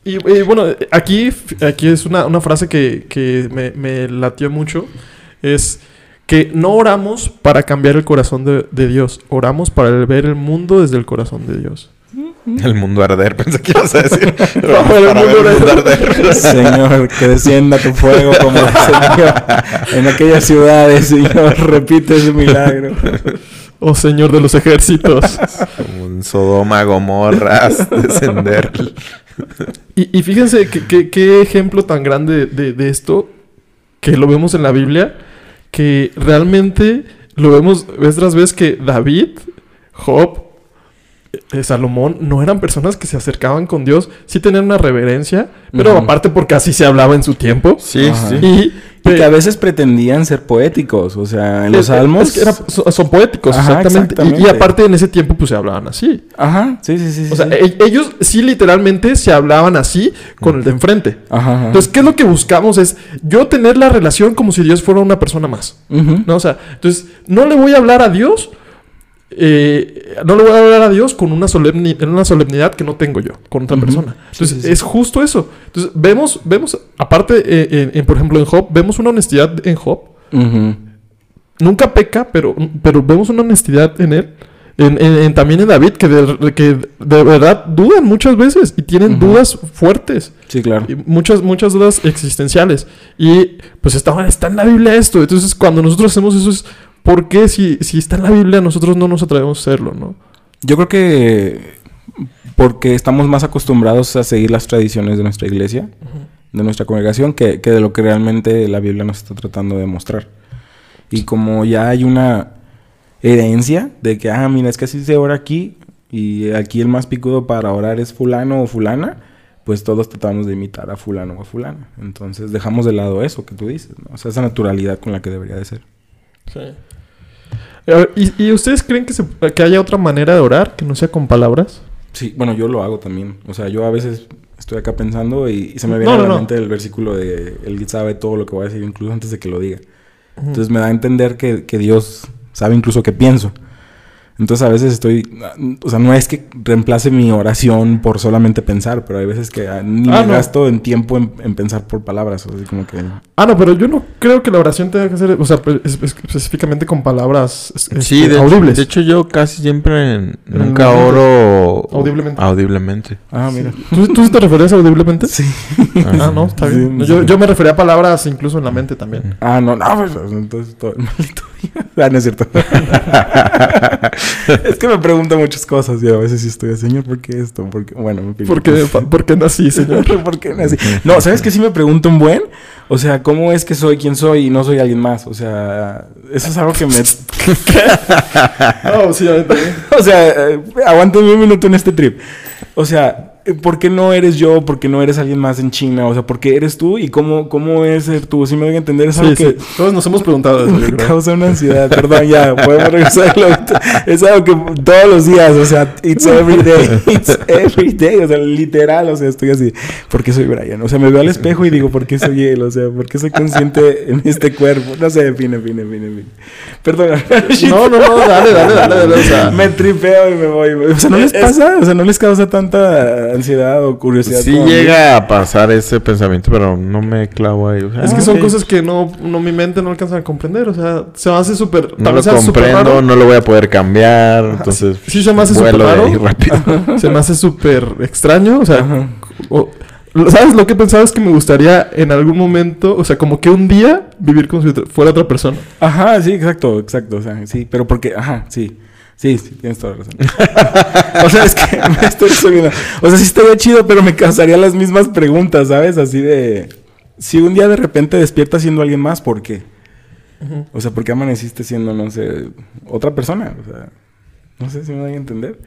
Y, y bueno, aquí, aquí es una, una frase que, que me, me latió mucho. Es que no oramos para cambiar el corazón de, de Dios. Oramos para ver el mundo desde el corazón de Dios. El mundo arder, pensé que ibas a decir. Para el Para ver mundo el mundo arder. Señor, que descienda tu fuego como descendió en aquellas ciudades, Señor. Repite ese milagro. Oh Señor de los ejércitos. Como un Sodoma, Gomorra, descender. y, y fíjense qué ejemplo tan grande de, de esto que lo vemos en la Biblia. Que realmente lo vemos vez tras vez que David, Job, eh, Salomón no eran personas que se acercaban con Dios, sí tenían una reverencia, pero aparte porque así se hablaba en su tiempo. Sí, Ajá. sí. Y, Y que a veces pretendían ser poéticos. O sea, en los es- salmos. es que era- son, son poéticos, Ajá, exactamente. Y- aparte en ese tiempo pues se hablaban así. Ajá, sí, sí, sí. O sea, sí. e- ellos sí literalmente se hablaban así con el de enfrente. Ajá, ajá. Entonces, ¿qué es lo que buscamos? Es yo tener la relación como si Dios fuera una persona más. ¿no? O sea, entonces, no le voy a hablar a Dios eh, no le voy a orar a Dios con una, solemni- una solemnidad que no tengo yo, con otra Ujú. persona. Sí, Entonces, sí, sí. es justo eso. Entonces, vemos, vemos, aparte, eh, en- en, por ejemplo, en Job, vemos una honestidad en Job. Ujú. Nunca peca, pero, pero vemos una honestidad en él. En, en- también en David, que de, que de verdad dudan muchas veces y tienen Ujú. dudas fuertes. Sí, claro. Y muchas, muchas dudas existenciales. Y pues está, está en la Biblia esto. Entonces, cuando nosotros hacemos eso es, ¿por qué si, si está en la Biblia nosotros no nos atrevemos a hacerlo, no? Yo creo que porque estamos más acostumbrados a seguir las tradiciones de nuestra iglesia, de nuestra congregación, que, que de lo que realmente la Biblia nos está tratando de mostrar. Y como ya hay una herencia de que, ah, mira, es que así se ora aquí, y aquí el más picudo para orar es fulano o fulana, pues todos tratamos de imitar a fulano o a fulana. Entonces dejamos de lado eso que tú dices, ¿no? O sea, esa naturalidad con la que debería de ser. Sí. ¿y, y ustedes creen que, se- que haya otra manera de orar que no sea con palabras? Sí, bueno, yo lo hago también. O sea, yo a veces estoy acá pensando y, y se me viene No, a la no. mente el versículo de Él sabe todo lo que voy a decir, incluso antes de que lo diga. Entonces me da a entender que, que Dios sabe incluso qué pienso. Entonces a veces estoy, o sea, no es que reemplace mi oración por solamente pensar, pero hay veces que ah, ni Ah, me no. gasto en tiempo en, en pensar por palabras, o así como que... Ah, no, pero yo no creo que la oración tenga que ser, o sea, pe- es- es- específicamente con palabras es- este, Sí, de, audibles. de hecho yo casi siempre En nunca oro Audiblemente. audiblemente. Ah, mira. ¿Tú, tú sí te referías audiblemente? Sí. Ah, no, está bien. Sí, sí. yo, yo me refería a palabras incluso en la mente también. Ah, no, no, pues, entonces todo el maldito. Ah, no es cierto. es que me pregunta muchas cosas y a veces sí estoy, señor, ¿por qué esto? ¿Por qué? Bueno. ¿Por qué, por qué nací, señor? ¿Por qué nací? No, ¿sabes qué sí me pregunto un buen? O sea, ¿cómo es que soy quien soy y no soy alguien más? O sea, eso es algo que me... No, sí, o sea, eh, aguántame un minuto en este trip. O sea, ¿por qué no eres yo? ¿Por qué no eres alguien más en China? O sea, ¿por qué eres tú? ¿Y cómo, cómo es ser tú? Si me doy a entender, es algo Sí, que... sí. Todos nos hemos preguntado eso, Me causa una ansiedad, perdón, ya, podemos regresarlo. Es algo que todos los días, o sea, it's every day, it's every day, o sea, literal, o sea, estoy así, ¿por qué soy Brian? O sea, me veo al espejo y digo, ¿por qué soy él? O sea, ¿por qué soy consciente en este cuerpo? No sé, fin, fin, fin, fin. Perdón. No, no, no, dale, dale, dale, dale. O sea, Me tripeo y me voy. O sea, ¿no les Es- pasa? O sea, ¿no les causa tanta ansiedad o curiosidad? Sí llega a pasar ese pensamiento, pero no me clavo ahí. o sea, es que ah, son cosas que no, no mi mente no alcanza a comprender. O sea, se me hace súper. No lo comprendo, raro. no lo voy a poder cambiar, entonces... Sí, se me hace súper raro. ahí rápido. Se me hace súper extraño. O sea, o- ¿sabes lo que he pensado? Es que me gustaría en algún momento, o sea, como que un día vivir como si fuera otra persona. Ajá, sí, exacto, exacto. O sea, sí, pero porque, ajá, sí. Sí, sí, tienes toda la razón. o sea, es que me estoy subiendo. O sea, sí estaría chido, pero me causaría las mismas preguntas, ¿sabes? Así de. Si un día de repente despiertas siendo alguien más, ¿por qué? O sea, ¿por qué amaneciste siendo, no sé, otra persona? O sea, no sé si me voy a entender.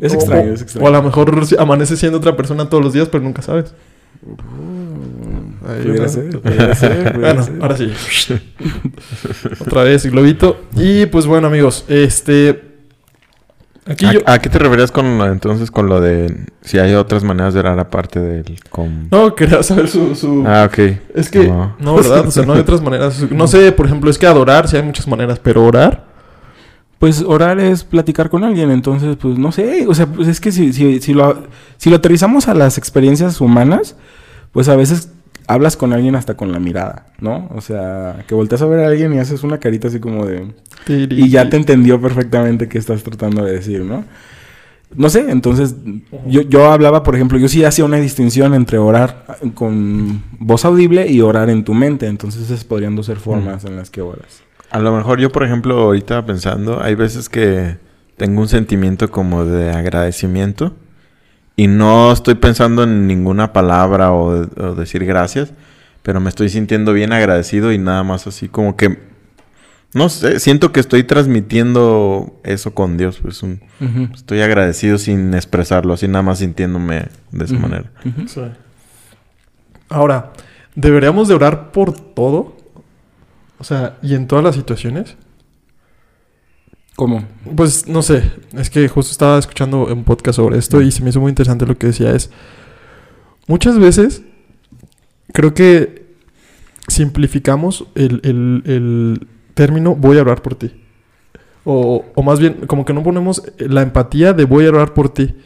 Es extraño, es extraño. O a lo mejor sí, amanece siendo otra persona todos los días, pero nunca sabes. Ahí, Pudiera ¿no? ser, pudiera ser, pudiera Bueno, ser. ahora sí. Otra vez, globito. Y pues bueno, amigos, este. Aquí yo. ¿A, a qué te referías con lo- entonces con lo de si hay otras maneras de orar aparte del con... No, quería saber su. su- Ah, ok. es que. No. No, ¿verdad? O sea, no hay otras maneras. No sé, por ejemplo, es que adorar, sí hay muchas maneras, pero orar. Pues orar es platicar con alguien, entonces, pues no sé, o sea, pues es que si, si, si, lo, si lo aterrizamos a las experiencias humanas, pues a veces hablas con alguien hasta con la mirada, ¿no? O sea, que volteas a ver a alguien y haces una carita así como de... Y ya te entendió perfectamente qué estás tratando de decir, ¿no? No sé, entonces yo, yo hablaba, por ejemplo, yo sí hacía una distinción entre orar con voz audible y orar en tu mente, entonces esas podrían ser formas en las que oras. A lo mejor yo, por ejemplo, ahorita pensando, hay veces que tengo un sentimiento como de agradecimiento y no estoy pensando en ninguna palabra o, o decir gracias, pero me estoy sintiendo bien agradecido y nada más así como que, no sé, siento que estoy transmitiendo eso con Dios, pues un, estoy agradecido sin expresarlo, así nada más sintiéndome de esa manera. Sí. Ahora, ¿deberíamos de orar por todo? O sea, ¿y en todas las situaciones? ¿Cómo? Pues no sé, es que justo estaba escuchando un podcast sobre esto y se me hizo muy interesante lo que decía es, muchas veces creo que simplificamos el, el- el término voy a orar por ti. O, o más bien, como que no ponemos la empatía de voy a orar por ti.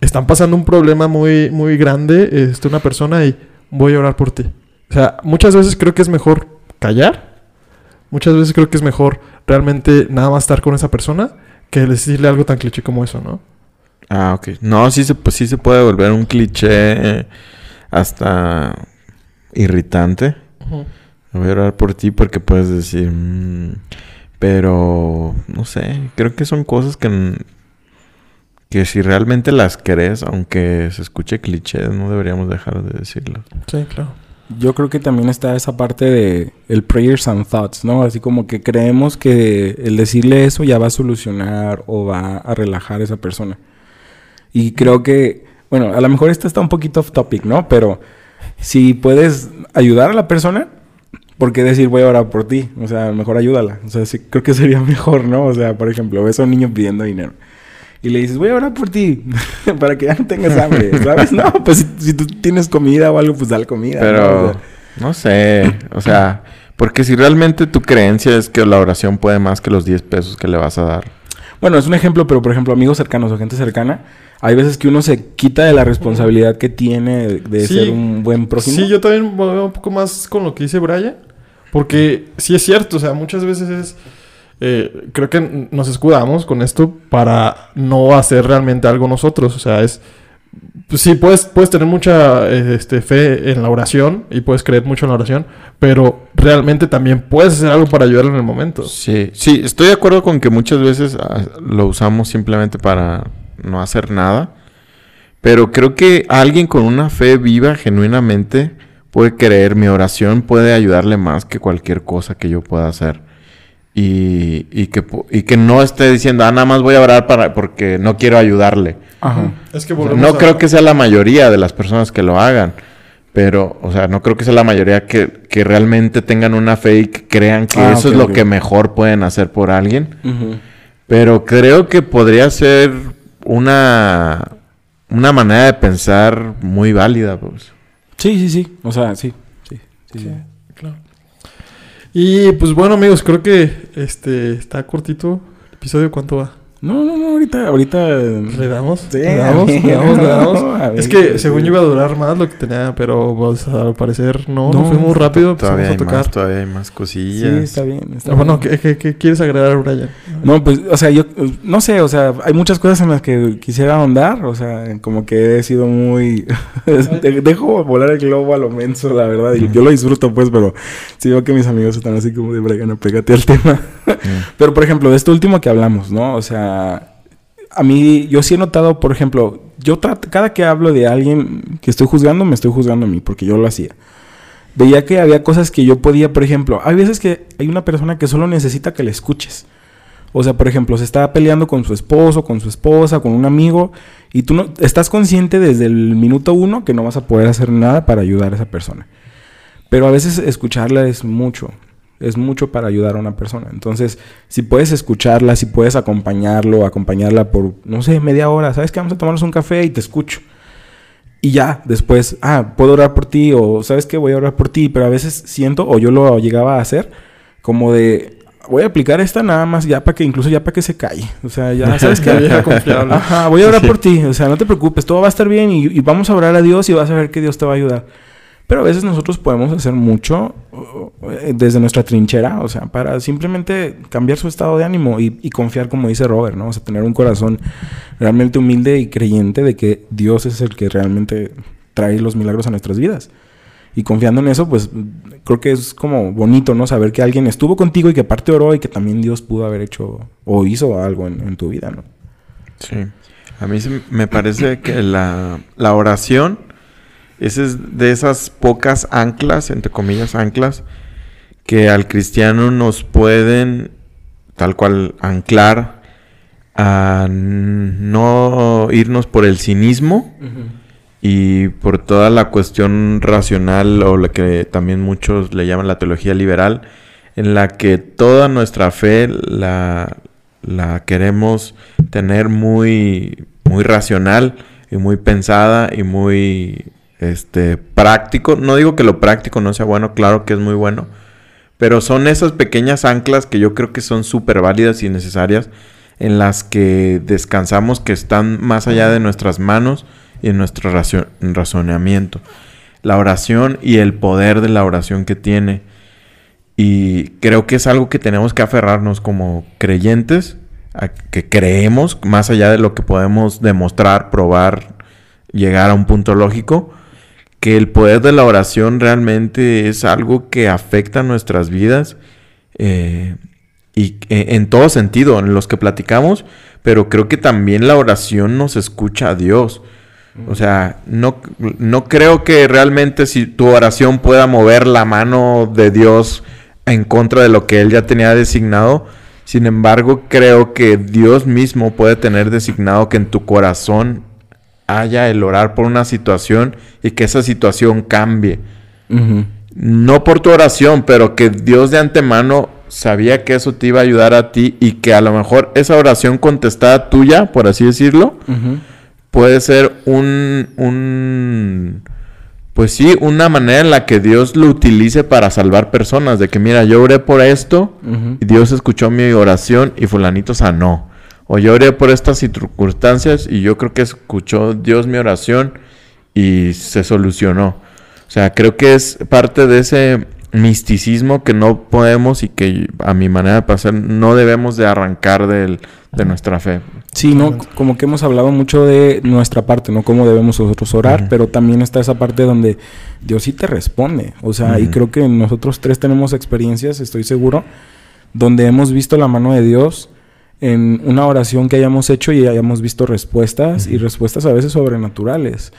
Están pasando un problema muy, muy grande, este, una persona y voy a orar por ti. O sea, muchas veces creo que es mejor callar. Muchas veces creo que es mejor realmente nada más estar con esa persona que decirle algo tan cliché como eso, ¿no? Ah, ok. No, sí se, pues, sí se puede volver un cliché hasta irritante. Voy a orar por ti porque puedes decir... "Mm", pero, no sé, creo que son cosas que, que si realmente las querés, aunque se escuche cliché, no deberíamos dejar de decirlas. Sí, claro. Yo creo que también está esa parte de el prayers and thoughts, ¿no? Así como que creemos que el decirle eso ya va a solucionar o va a relajar a esa persona. Y creo que, bueno, a lo mejor esto está un poquito off topic, ¿no? Pero si puedes ayudar a la persona, ¿por qué decir voy a orar por ti? O sea, mejor ayúdala. O sea, sí, creo que sería mejor, ¿no? O sea, por ejemplo, ves a un niño pidiendo dinero. Y le dices, voy a orar por ti, para que ya no tengas hambre, ¿sabes? No, pues si, si tú tienes comida o algo, pues dale comida. ¿no? O Pero, sea, no sé, o sea, porque si realmente tu creencia es que la oración puede más que los 10 pesos que le vas a dar. bueno, es un ejemplo, pero por ejemplo, amigos cercanos o gente cercana, hay veces que uno se quita de la responsabilidad que tiene de, Sí. ser un buen prójimo. Sí, yo también voy un poco más con lo que dice Brian. Porque sí es cierto, o sea, muchas veces es... eh, creo que nos escudamos con esto para no hacer realmente algo nosotros. O sea, es... pues sí, puedes, puedes tener mucha este, fe en la oración y puedes creer mucho en la oración, pero realmente también puedes hacer algo para ayudar en el momento. Sí, sí, estoy de acuerdo con que muchas veces ah, lo usamos simplemente para no hacer nada. Pero creo que alguien con una fe viva genuinamente puede creer mi oración puede ayudarle más que cualquier cosa que yo pueda hacer. Y, y que, y que no esté diciendo, ah, nada más voy a orar para, porque no quiero ayudarle. Ajá. Es que O sea, volvemos no a- creo que sea la mayoría de las personas que lo hagan. Pero, o sea, no creo que sea la mayoría que, que realmente tengan una fe y que crean que Ah, eso es lo que mejor pueden hacer por alguien. Pero creo que podría ser una, una manera de pensar muy válida, pues. Sí, sí, sí. O sea, sí. Sí, sí. Y pues bueno, amigos, creo que este está cortito el episodio. ¿Cuánto va? No, no, no, ahorita, ahorita. ¿Le damos? Sí, ¿Le damos? ¿Le amigo, damos? ¿Le damos? a ver, Es que sí. según yo iba a durar más lo que tenía, pero pues, al parecer no, no, No, fuimos rápido, Todavía hay empezamos a más, tocar. todavía hay más Sí, cosillas. está bien. está Ah, Bueno, bien. ¿qué, qué, qué quieres agregar, Brian? No, pues, o sea, yo eh, no sé, o sea, hay muchas cosas en las que quisiera ahondar, o sea, como que he sido muy... de- Dejo volar el globo a lo menso, la verdad, y yo lo disfruto, pues, pero sí veo que mis amigos están así como de Brian, apégate al tema. Mm. Pero, por ejemplo, de esto último que hablamos, ¿no? O sea, a mí, yo sí he notado, por ejemplo, yo cada que hablo de alguien que estoy juzgando, me estoy juzgando a mí, porque yo lo hacía. Veía que había cosas que yo podía, por ejemplo, hay veces que hay una persona que solo necesita que le escuches. O sea, por ejemplo, se está peleando con su esposo, con su esposa, con un amigo, y tú no estás consciente desde el minuto uno que no vas a poder hacer nada para ayudar a esa persona. Pero a veces escucharla es mucho, es mucho para ayudar a una persona. Entonces, si puedes escucharla, si puedes acompañarlo, acompañarla por, no sé, media hora, ¿sabes que Vamos a tomarnos un café y te escucho. Y ya, después, ah, puedo orar por ti o sabes que voy a orar por ti, pero a veces siento, o yo lo llegaba a hacer, como de, voy a aplicar esta nada más ya para que, incluso ya para que se calle. O sea, ya, ¿sabes confiable. Ajá, voy a orar Sí. por ti, o sea, no te preocupes, todo va a estar bien y, y vamos a orar a Dios y vas a ver que Dios te va a ayudar. Pero a veces nosotros podemos hacer mucho eh, desde nuestra trinchera, o sea, para simplemente cambiar su estado de ánimo y, confiar, como dice Robert, ¿no? O sea, tener un corazón realmente humilde y creyente de que Dios es el que realmente trae los milagros a nuestras vidas. Y confiando en eso, pues creo que es como bonito, ¿no? Saber que alguien estuvo contigo y que aparte oró y que también Dios pudo haber hecho o hizo algo en, tu vida, ¿no? Sí. A mí me parece que la oración esa es de esas pocas anclas, entre comillas anclas, que al cristiano nos pueden tal cual anclar a no irnos por el cinismo y por toda la cuestión racional o la que también muchos le llaman la teología liberal, en la que toda nuestra fe la, la queremos tener muy, muy racional y muy pensada y muy este, práctico. No digo que lo práctico no sea bueno, claro que es muy bueno, Pero son esas pequeñas anclas que yo creo que son súper válidas y necesarias en las que descansamos que están más allá de nuestras manos y en nuestro razonamiento. La oración y el poder de la oración que tiene. Y creo que es algo que tenemos que aferrarnos como creyentes, a que creemos, más allá de lo que podemos demostrar, probar, llegar a un punto lógico, que el poder de la oración realmente es algo que afecta nuestras vidas eh, y eh, en todo sentido, en los que platicamos, pero creo que también la oración nos escucha a Dios. O sea, no, no creo que realmente si tu oración pueda mover la mano de Dios en contra de lo que Él ya tenía designado. Sin embargo, creo que Dios mismo puede tener designado que en tu corazón haya el orar por una situación y que esa situación cambie. No por tu oración, pero que Dios de antemano sabía que eso te iba a ayudar a ti y que a lo mejor esa oración contestada tuya, por así decirlo, puede ser un, un, pues sí, una manera en la que Dios lo utilice para salvar personas. De que, mira, yo oré por esto y Dios escuchó mi oración y fulanito sanó. O yo oré por estas circunstancias y yo creo que escuchó Dios mi oración y se solucionó. O sea, creo que es parte de ese misticismo que no podemos y que a mi manera de pasar no debemos de arrancar de nuestra fe. Sí, no, como que hemos hablado mucho de nuestra parte, no cómo debemos nosotros orar, pero también está esa parte donde Dios sí te responde. O sea, y creo que nosotros tres tenemos experiencias, estoy seguro, donde hemos visto la mano de Dios en una oración que hayamos hecho y hayamos visto respuestas y respuestas a veces sobrenaturales.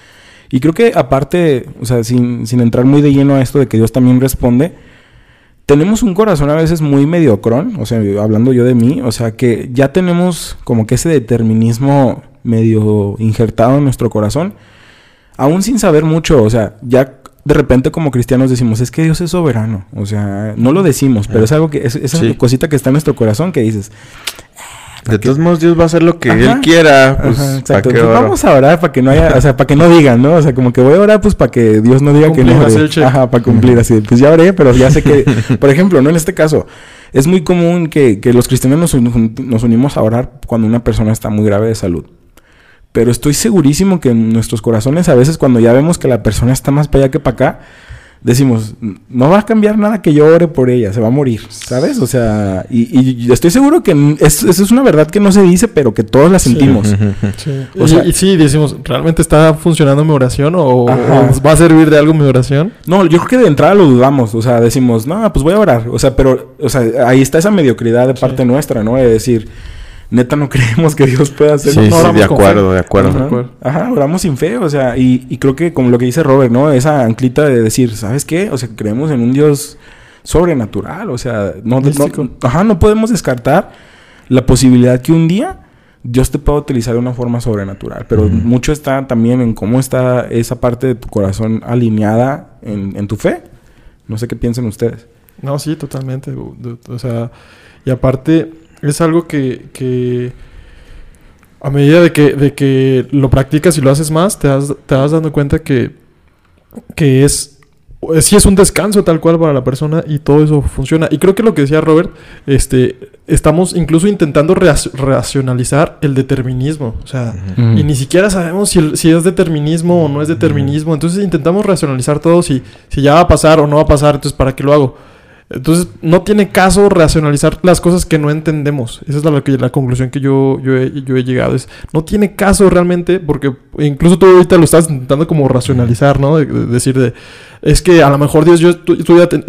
Y creo que aparte, o sea, sin, sin entrar muy de lleno a esto de que Dios también responde, tenemos un corazón a veces muy mediocrón, o sea, hablando yo de mí, o sea, que ya tenemos como que ese determinismo medio injertado en nuestro corazón, aún sin saber mucho, o sea, ya de repente como cristianos decimos, es que Dios es soberano, o sea, no lo decimos, pero es algo que, es esa cosita que está en nuestro corazón que dices, de todos modos, Dios va a hacer lo que Él quiera. Pues, exacto. Pues vamos a orar para que no haya, o sea, para que no digan, ¿no? O sea, como que voy a orar, pues para que Dios no diga que no. Ajá, para cumplir así. Pues ya oré, pero ya sé que, por ejemplo, no en este caso, es muy común que, que los cristianos nos, nos unimos a orar cuando una persona está muy grave de salud. Pero estoy segurísimo que en nuestros corazones, a veces, cuando ya vemos que la persona está más para allá que para acá, decimos, no va a cambiar nada que yo ore por ella, se va a morir, ¿sabes? O sea, y, estoy seguro que eso es una verdad que no se dice, pero que todos la sentimos. Sí. O sea, y, sí, decimos, ¿realmente está funcionando mi oración o, va a servir de algo mi oración? No, yo creo que de entrada lo dudamos, o sea, decimos, no, pues voy a orar, o sea, pero, o sea, ahí está esa mediocridad de parte nuestra, ¿no? De decir neta no creemos que Dios pueda hacer. Sí, no, sí de acuerdo, de acuerdo. Ajá. oramos sin fe, o sea, y, creo que como lo que dice Robert, ¿no? Esa anclita de decir, ¿sabes qué? O sea, creemos en un Dios sobrenatural, o sea, no, ajá, no podemos descartar la posibilidad que un día Dios te pueda utilizar de una forma sobrenatural, pero mucho está también en cómo está esa parte de tu corazón alineada en, en tu fe. No sé qué piensen ustedes. No, sí, totalmente. O sea, y aparte, es algo que, que a medida de que, de que lo practicas y lo haces más, te vas, te vas dando cuenta que, que es sí es un descanso tal cual para la persona y todo eso funciona. Y creo que lo que decía Robert, este, estamos incluso intentando racionalizar el determinismo. O sea, y ni siquiera sabemos si, si, es determinismo o no es determinismo. Entonces intentamos racionalizar todo, si, si ya va a pasar o no va a pasar, entonces ¿para qué lo hago? Entonces, no tiene caso racionalizar las cosas que no entendemos. Esa es la, conclusión que yo, he, llegado. Es, no tiene caso realmente, porque incluso tú ahorita lo estás intentando como racionalizar, ¿no? de decir de, es que a lo mejor Dios, ya,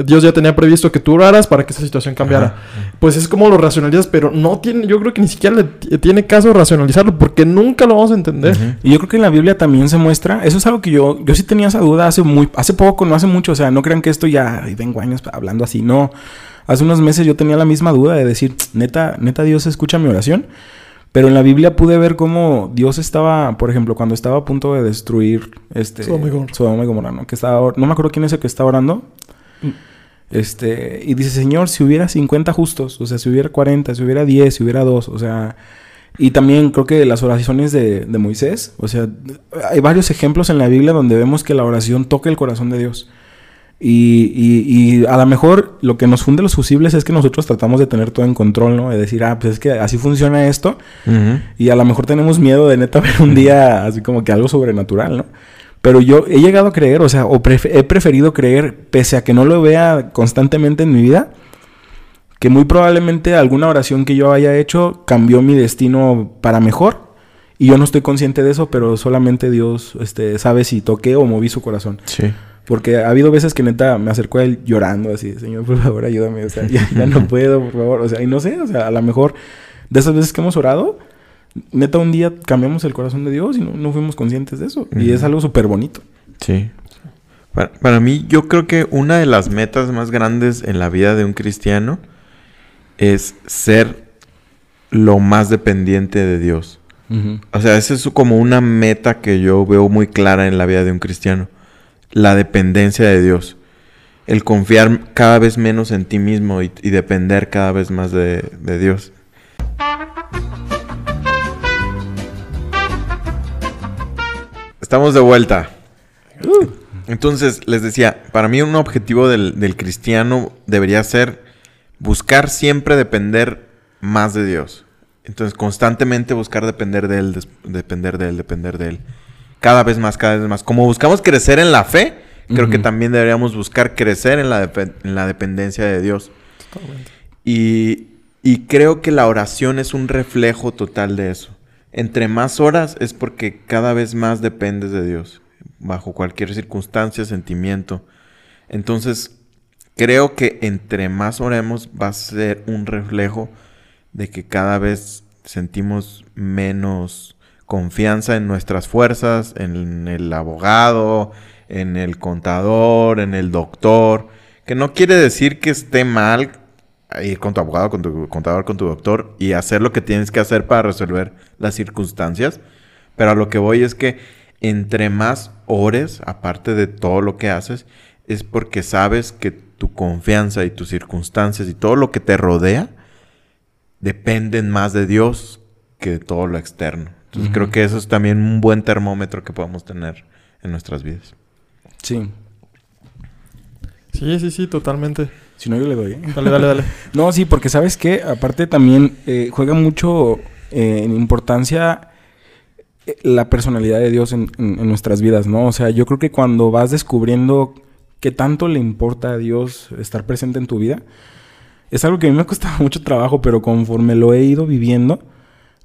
Dios ya tenía previsto que tú oraras para que esa situación cambiara. Pues es como lo racionalizas, pero no tiene, yo creo que ni siquiera le tiene caso racionalizarlo porque nunca lo vamos a entender. Y yo creo que en la Biblia también se muestra, eso es algo que yo, yo sí tenía esa duda hace muy, hace poco, no hace mucho, o sea, no crean que esto ya, vengo años hablando así, no. Hace unos meses yo tenía la misma duda de decir, neta, neta Dios escucha mi oración. Pero en la Biblia pude ver cómo Dios estaba, por ejemplo, cuando estaba a punto de destruir este Sodoma y Gomorra, ¿no? Que estaba, no me acuerdo quién es el que está orando. Mm. Este, y dice, Señor, si hubiera 50 justos, o sea, si hubiera 40, si hubiera 10, si hubiera 2, o sea, y también creo que las oraciones de, de, Moisés, o sea, hay varios ejemplos en la Biblia donde vemos que la oración toca el corazón de Dios. Y, y, y, a lo mejor lo que nos funde los fusibles es que nosotros tratamos de tener todo en control, ¿no? De decir, ah, pues es que así funciona esto. Y a lo mejor tenemos miedo de neta ver un día así como que algo sobrenatural, ¿no? Pero yo he llegado a creer, o sea, o he preferido creer, pese a que no lo vea constantemente en mi vida, que muy probablemente alguna oración que yo haya hecho cambió mi destino para mejor. Y yo no estoy consciente de eso, pero solamente Dios este, sabe si toqué o moví su corazón. Sí. Porque ha habido veces que neta me acercó a él llorando así, Señor, por favor, ayúdame, o sea, ya, no puedo, por favor, o sea, y no sé, o sea, a lo mejor de esas veces que hemos orado, neta un día cambiamos el corazón de Dios y no, fuimos conscientes de eso. Y es algo súper bonito. Sí. Para, para, mí, yo creo que una de las metas más grandes en la vida de un cristiano es ser lo más dependiente de Dios. O sea, esa es como una meta que yo veo muy clara en la vida de un cristiano la dependencia de Dios. El confiar cada vez menos en ti mismo y, depender cada vez más de, Dios. Estamos de vuelta. Uh. Entonces, les decía, para mí un objetivo del, cristiano debería ser buscar siempre depender más de Dios. Entonces, constantemente buscar depender de Él, depender de Él, depender de Él cada vez más, cada vez más. Como buscamos crecer en la fe, creo que también deberíamos buscar crecer en la, en la dependencia de Dios. Y, y creo que la oración es un reflejo total de eso. Entre más horas es porque cada vez más dependes de Dios, bajo cualquier circunstancia, sentimiento. Entonces, creo que entre más oremos va a ser un reflejo de que cada vez sentimos menos confianza en nuestras fuerzas, en el abogado, en el contador, en el doctor, que no quiere decir que esté mal ir con tu abogado, con tu contador, con tu doctor y hacer lo que tienes que hacer para resolver las circunstancias, pero a lo que voy es que entre más ores, aparte de todo lo que haces, es porque sabes que tu confianza y tus circunstancias y todo lo que te rodea dependen más de Dios que de todo lo externo creo que eso es también un buen termómetro que podemos tener en nuestras vidas. Sí. Sí, sí, sí, totalmente. Si no, yo le doy. ¿eh? Dale, dale, dale. no, sí, porque sabes que aparte también eh, juega mucho eh, en importancia eh, la personalidad de Dios en, nuestras vidas, ¿no? O sea, yo creo que cuando vas descubriendo qué tanto le importa a Dios estar presente en tu vida, es algo que a mí me ha costado mucho trabajo, pero conforme lo he ido viviendo,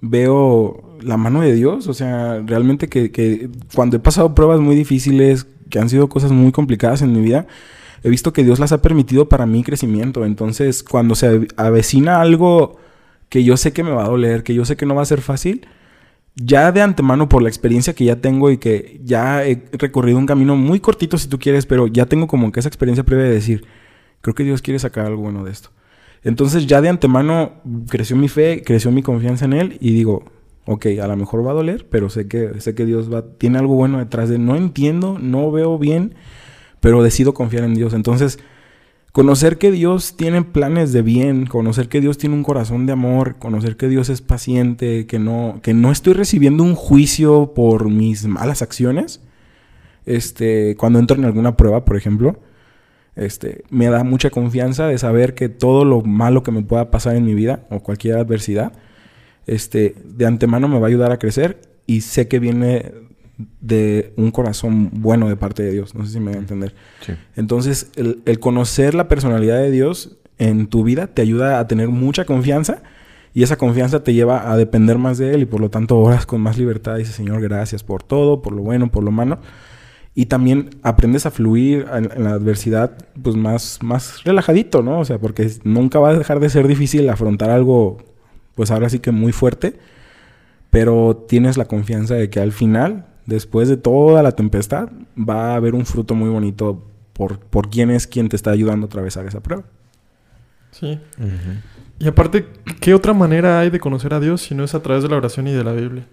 veo la mano de Dios. O sea, realmente que, cuando he pasado pruebas muy difíciles, que han sido cosas muy complicadas en mi vida, he visto que Dios las ha permitido para mi crecimiento. Entonces, cuando se avecina algo que yo sé que me va a doler, que yo sé que no va a ser fácil, ya de antemano por la experiencia que ya tengo y que ya he recorrido un camino muy cortito si tú quieres, pero ya tengo como que esa experiencia previa de decir, creo que Dios quiere sacar algo bueno de esto. Entonces ya de antemano creció mi fe, creció mi confianza en Él y digo, ok, a lo mejor va a doler, pero sé que, sé que Dios va, tiene algo bueno detrás de No entiendo, no veo bien, pero decido confiar en Dios. Entonces, conocer que Dios tiene planes de bien, conocer que Dios tiene un corazón de amor, conocer que Dios es paciente, que no, que no estoy recibiendo un juicio por mis malas acciones. Este, cuando entro en alguna prueba, por ejemplo, este, me da mucha confianza de saber que todo lo malo que me pueda pasar en mi vida o cualquier adversidad, este, de antemano me va a ayudar a crecer y sé que viene de un corazón bueno de parte de Dios. No sé si me voy a entender. Entonces, el, el, conocer la personalidad de Dios en tu vida te ayuda a tener mucha confianza y esa confianza te lleva a depender más de Él y por lo tanto oras con más libertad. Dice, Señor, gracias por todo, por lo bueno, por lo malo. Y también aprendes a fluir en, la adversidad, pues más, más relajadito, ¿no? O sea, porque nunca va a dejar de ser difícil afrontar algo pues ahora sí que muy fuerte, pero tienes la confianza de que al final, después de toda la tempestad, va a haber un fruto muy bonito por, por quién es quien te está ayudando a atravesar esa prueba. Sí. Y aparte, ¿qué otra manera hay de conocer a Dios si no es a través de la oración y de la Biblia?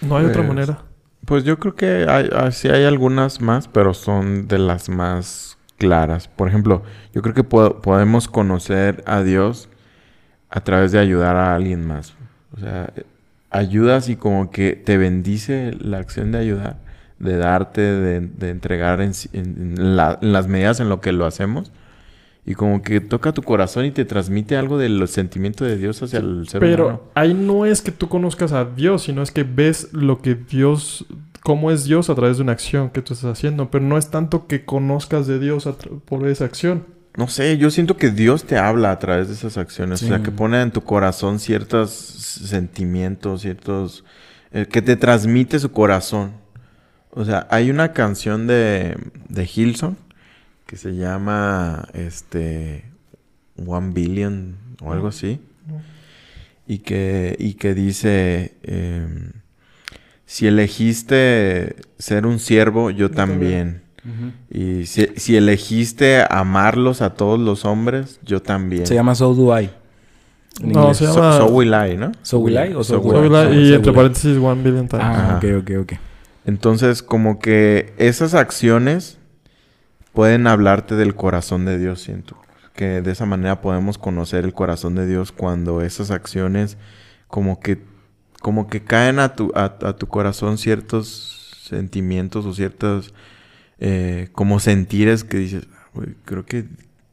No hay otra pues, manera. Pues yo creo que hay, ah, sí hay algunas más, pero son de las más claras. Por ejemplo, yo creo que podemos conocer a Dios a través de ayudar a alguien más. O sea, ayudas y como que te bendice la acción de ayudar. de darte, de, de entregar en, en la- en las medidas en lo que lo hacemos. Y como que toca tu corazón y te transmite algo del sentimiento de Dios hacia el ser Pero humano. ahí no es que tú conozcas a Dios, sino es que ves lo que Dios, cómo es Dios a través de una acción que tú estás haciendo. Pero no es tanto que conozcas de Dios por esa acción. No sé, yo siento que Dios te habla a través de esas acciones. O sea, Sí. que pone en tu corazón ciertos sentimientos, ciertos... eh, que te transmite su corazón. O sea, hay una canción de, de Hilson que se llama, este, One Billion o algo así. Y que, y que dice, em, si elegiste ser un siervo, yo también. Y si, si elegiste amarlos a todos los hombres, yo también. Se llama So Do I. En No, inglés. se So, llama- so will I, ¿no? So Will I o So will Will So I. will I- Ah, y So entre paréntesis, one billion times. Ah, Ajá. ok, ok, ok. Entonces, como que esas acciones pueden hablarte del corazón de Dios, siento. Que de esa manera podemos conocer el corazón de Dios cuando esas acciones como que, como que caen a tu, a, a tu corazón ciertos sentimientos o ciertos eh, como sentires que dices, "Ah, güey, creo que,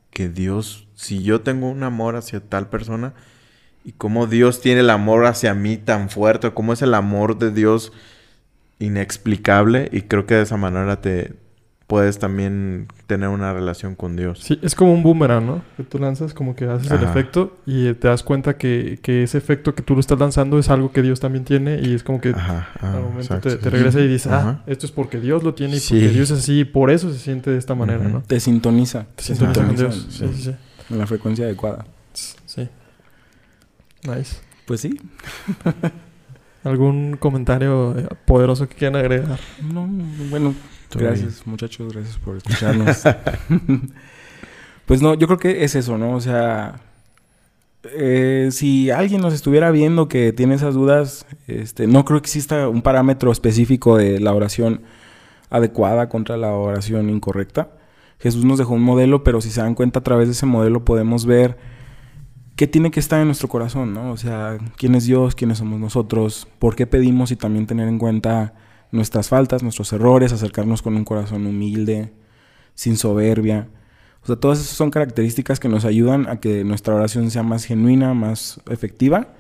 que Dios, si yo tengo un amor hacia tal persona y cómo Dios tiene el amor hacia mí tan fuerte, cómo es el amor de Dios inexplicable y creo que de esa manera te puedes también tener una relación con Dios. Sí, es como un boomerang, ¿no? Que tú lanzas, como que haces el efecto y te das cuenta que, que ese efecto que tú lo estás lanzando es algo que Dios también tiene y es como que Ajá, ah, al momento exacto, te, regresa y dices, ah, esto es porque Dios lo tiene y Sí. porque Dios es así y por eso se siente de esta manera. ¿no? Te sintoniza. Te sientes con sintoniza Dios. Sí, sí, sí. En la frecuencia adecuada. Sí. Nice. Pues sí. ¿Algún comentario poderoso que quieran agregar? No, bueno, Gracias muchachos, gracias por escucharnos. pues no, yo creo que es eso, ¿no? O sea, eh, si alguien nos estuviera viendo que tiene esas dudas, este, no creo que exista un parámetro específico de la oración adecuada contra la oración incorrecta. Jesús nos dejó un modelo, pero si se dan cuenta a través de ese modelo podemos ver qué tiene que estar en nuestro corazón, ¿no? O sea, quién es Dios, quiénes somos nosotros, por qué pedimos y también tener en cuenta nuestras faltas, nuestros errores, acercarnos con un corazón humilde, sin soberbia. O sea, todas esas son características que nos ayudan a que nuestra oración sea más genuina, más efectiva.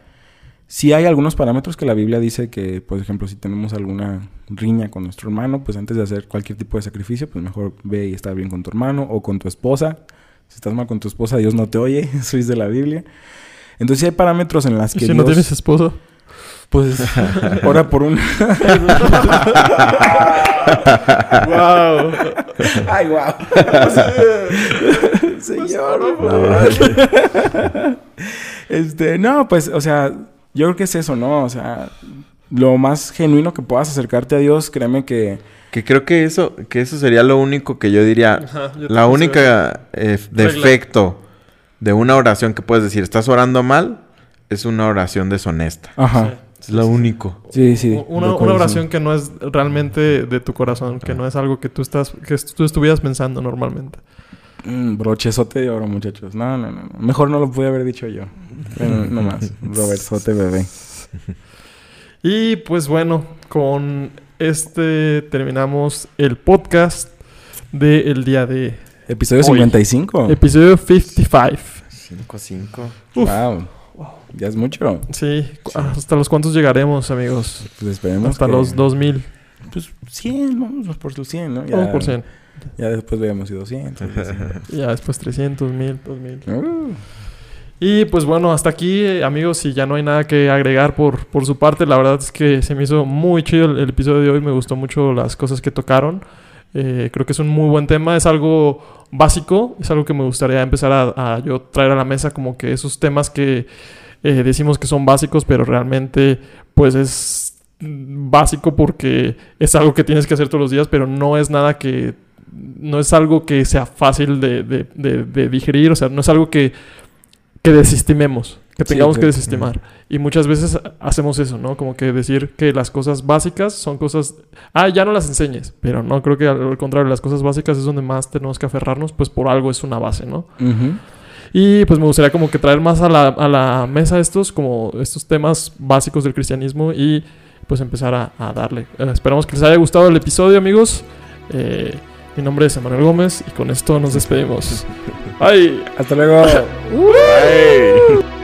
Sí hay algunos parámetros que la Biblia dice que, por ejemplo, si tenemos alguna riña con nuestro hermano, pues antes de hacer cualquier tipo de sacrificio, pues mejor ve y está bien con tu hermano o con tu esposa. Si estás mal con tu esposa, Dios no te oye, eso es de la Biblia. Entonces sí hay parámetros en las ¿Y que si no tienes esposo? Pues, ora por un... ¡Wow! ¡Ay, wow! Señor, por favor. este, no, pues, o sea, yo creo que es eso, ¿no? O sea, lo más genuino que puedas acercarte a Dios, créeme que... Que creo que eso, que eso sería lo único que yo diría. Ajá, yo la única eh, defecto de una oración que puedes decir, estás orando mal, es una oración deshonesta. Ajá. Es lo único. Sí, sí. Una, de una oración que no es realmente de tu corazón, que no es algo que tú estás, que tú estuvieras pensando normalmente. Mm, brochezote de oro, muchachos. No, no, no. no. Mejor no lo pude haber dicho yo. Bueno, no más. Robertsote bebé. Y pues bueno, con este terminamos el podcast del día de Episodio Hoy. 55. episodio 55. 5-5. Uf. Wow. Ya es mucho. Sí, hasta los cuantos llegaremos, amigos. Pues esperemos Hasta que- los 2000. Pues 100, vamos por los 100, ¿no? Ya, Vamos por 100. Ya después veamos si 200. Y ya después 300, 1000, 2000. Uh, Y pues bueno, hasta aquí, eh, amigos, si ya no hay nada que agregar por, por su parte, la verdad es que se me hizo muy chido el, el episodio de hoy, me gustó mucho las cosas que tocaron. Eh, creo que es un muy buen tema, es algo básico, es algo que me gustaría empezar a, a yo traer a la mesa, como que esos temas que eh, decimos que son básicos, pero realmente pues es básico porque es algo que tienes que hacer todos los días, pero no es nada que, no es algo que sea fácil de, de- de- de digerir, o sea, no es algo que, que desestimemos, que Sí, tengamos que desestimar. Y muchas veces hacemos eso, ¿no? Como que decir que las cosas básicas son cosas... Ah, ya no las enseñes, pero no, creo que al contrario, las cosas básicas es donde más tenemos que aferrarnos, pues por algo es una base, ¿no? ujú. Y pues me gustaría como que traer más a la, a la mesa estos, como estos temas básicos del cristianismo y pues empezar a, a darle. Eh, esperamos que les haya gustado el episodio, amigos. Eh, mi nombre es Emanuel Gómez y con esto nos despedimos. Bye. Hasta luego. Bye.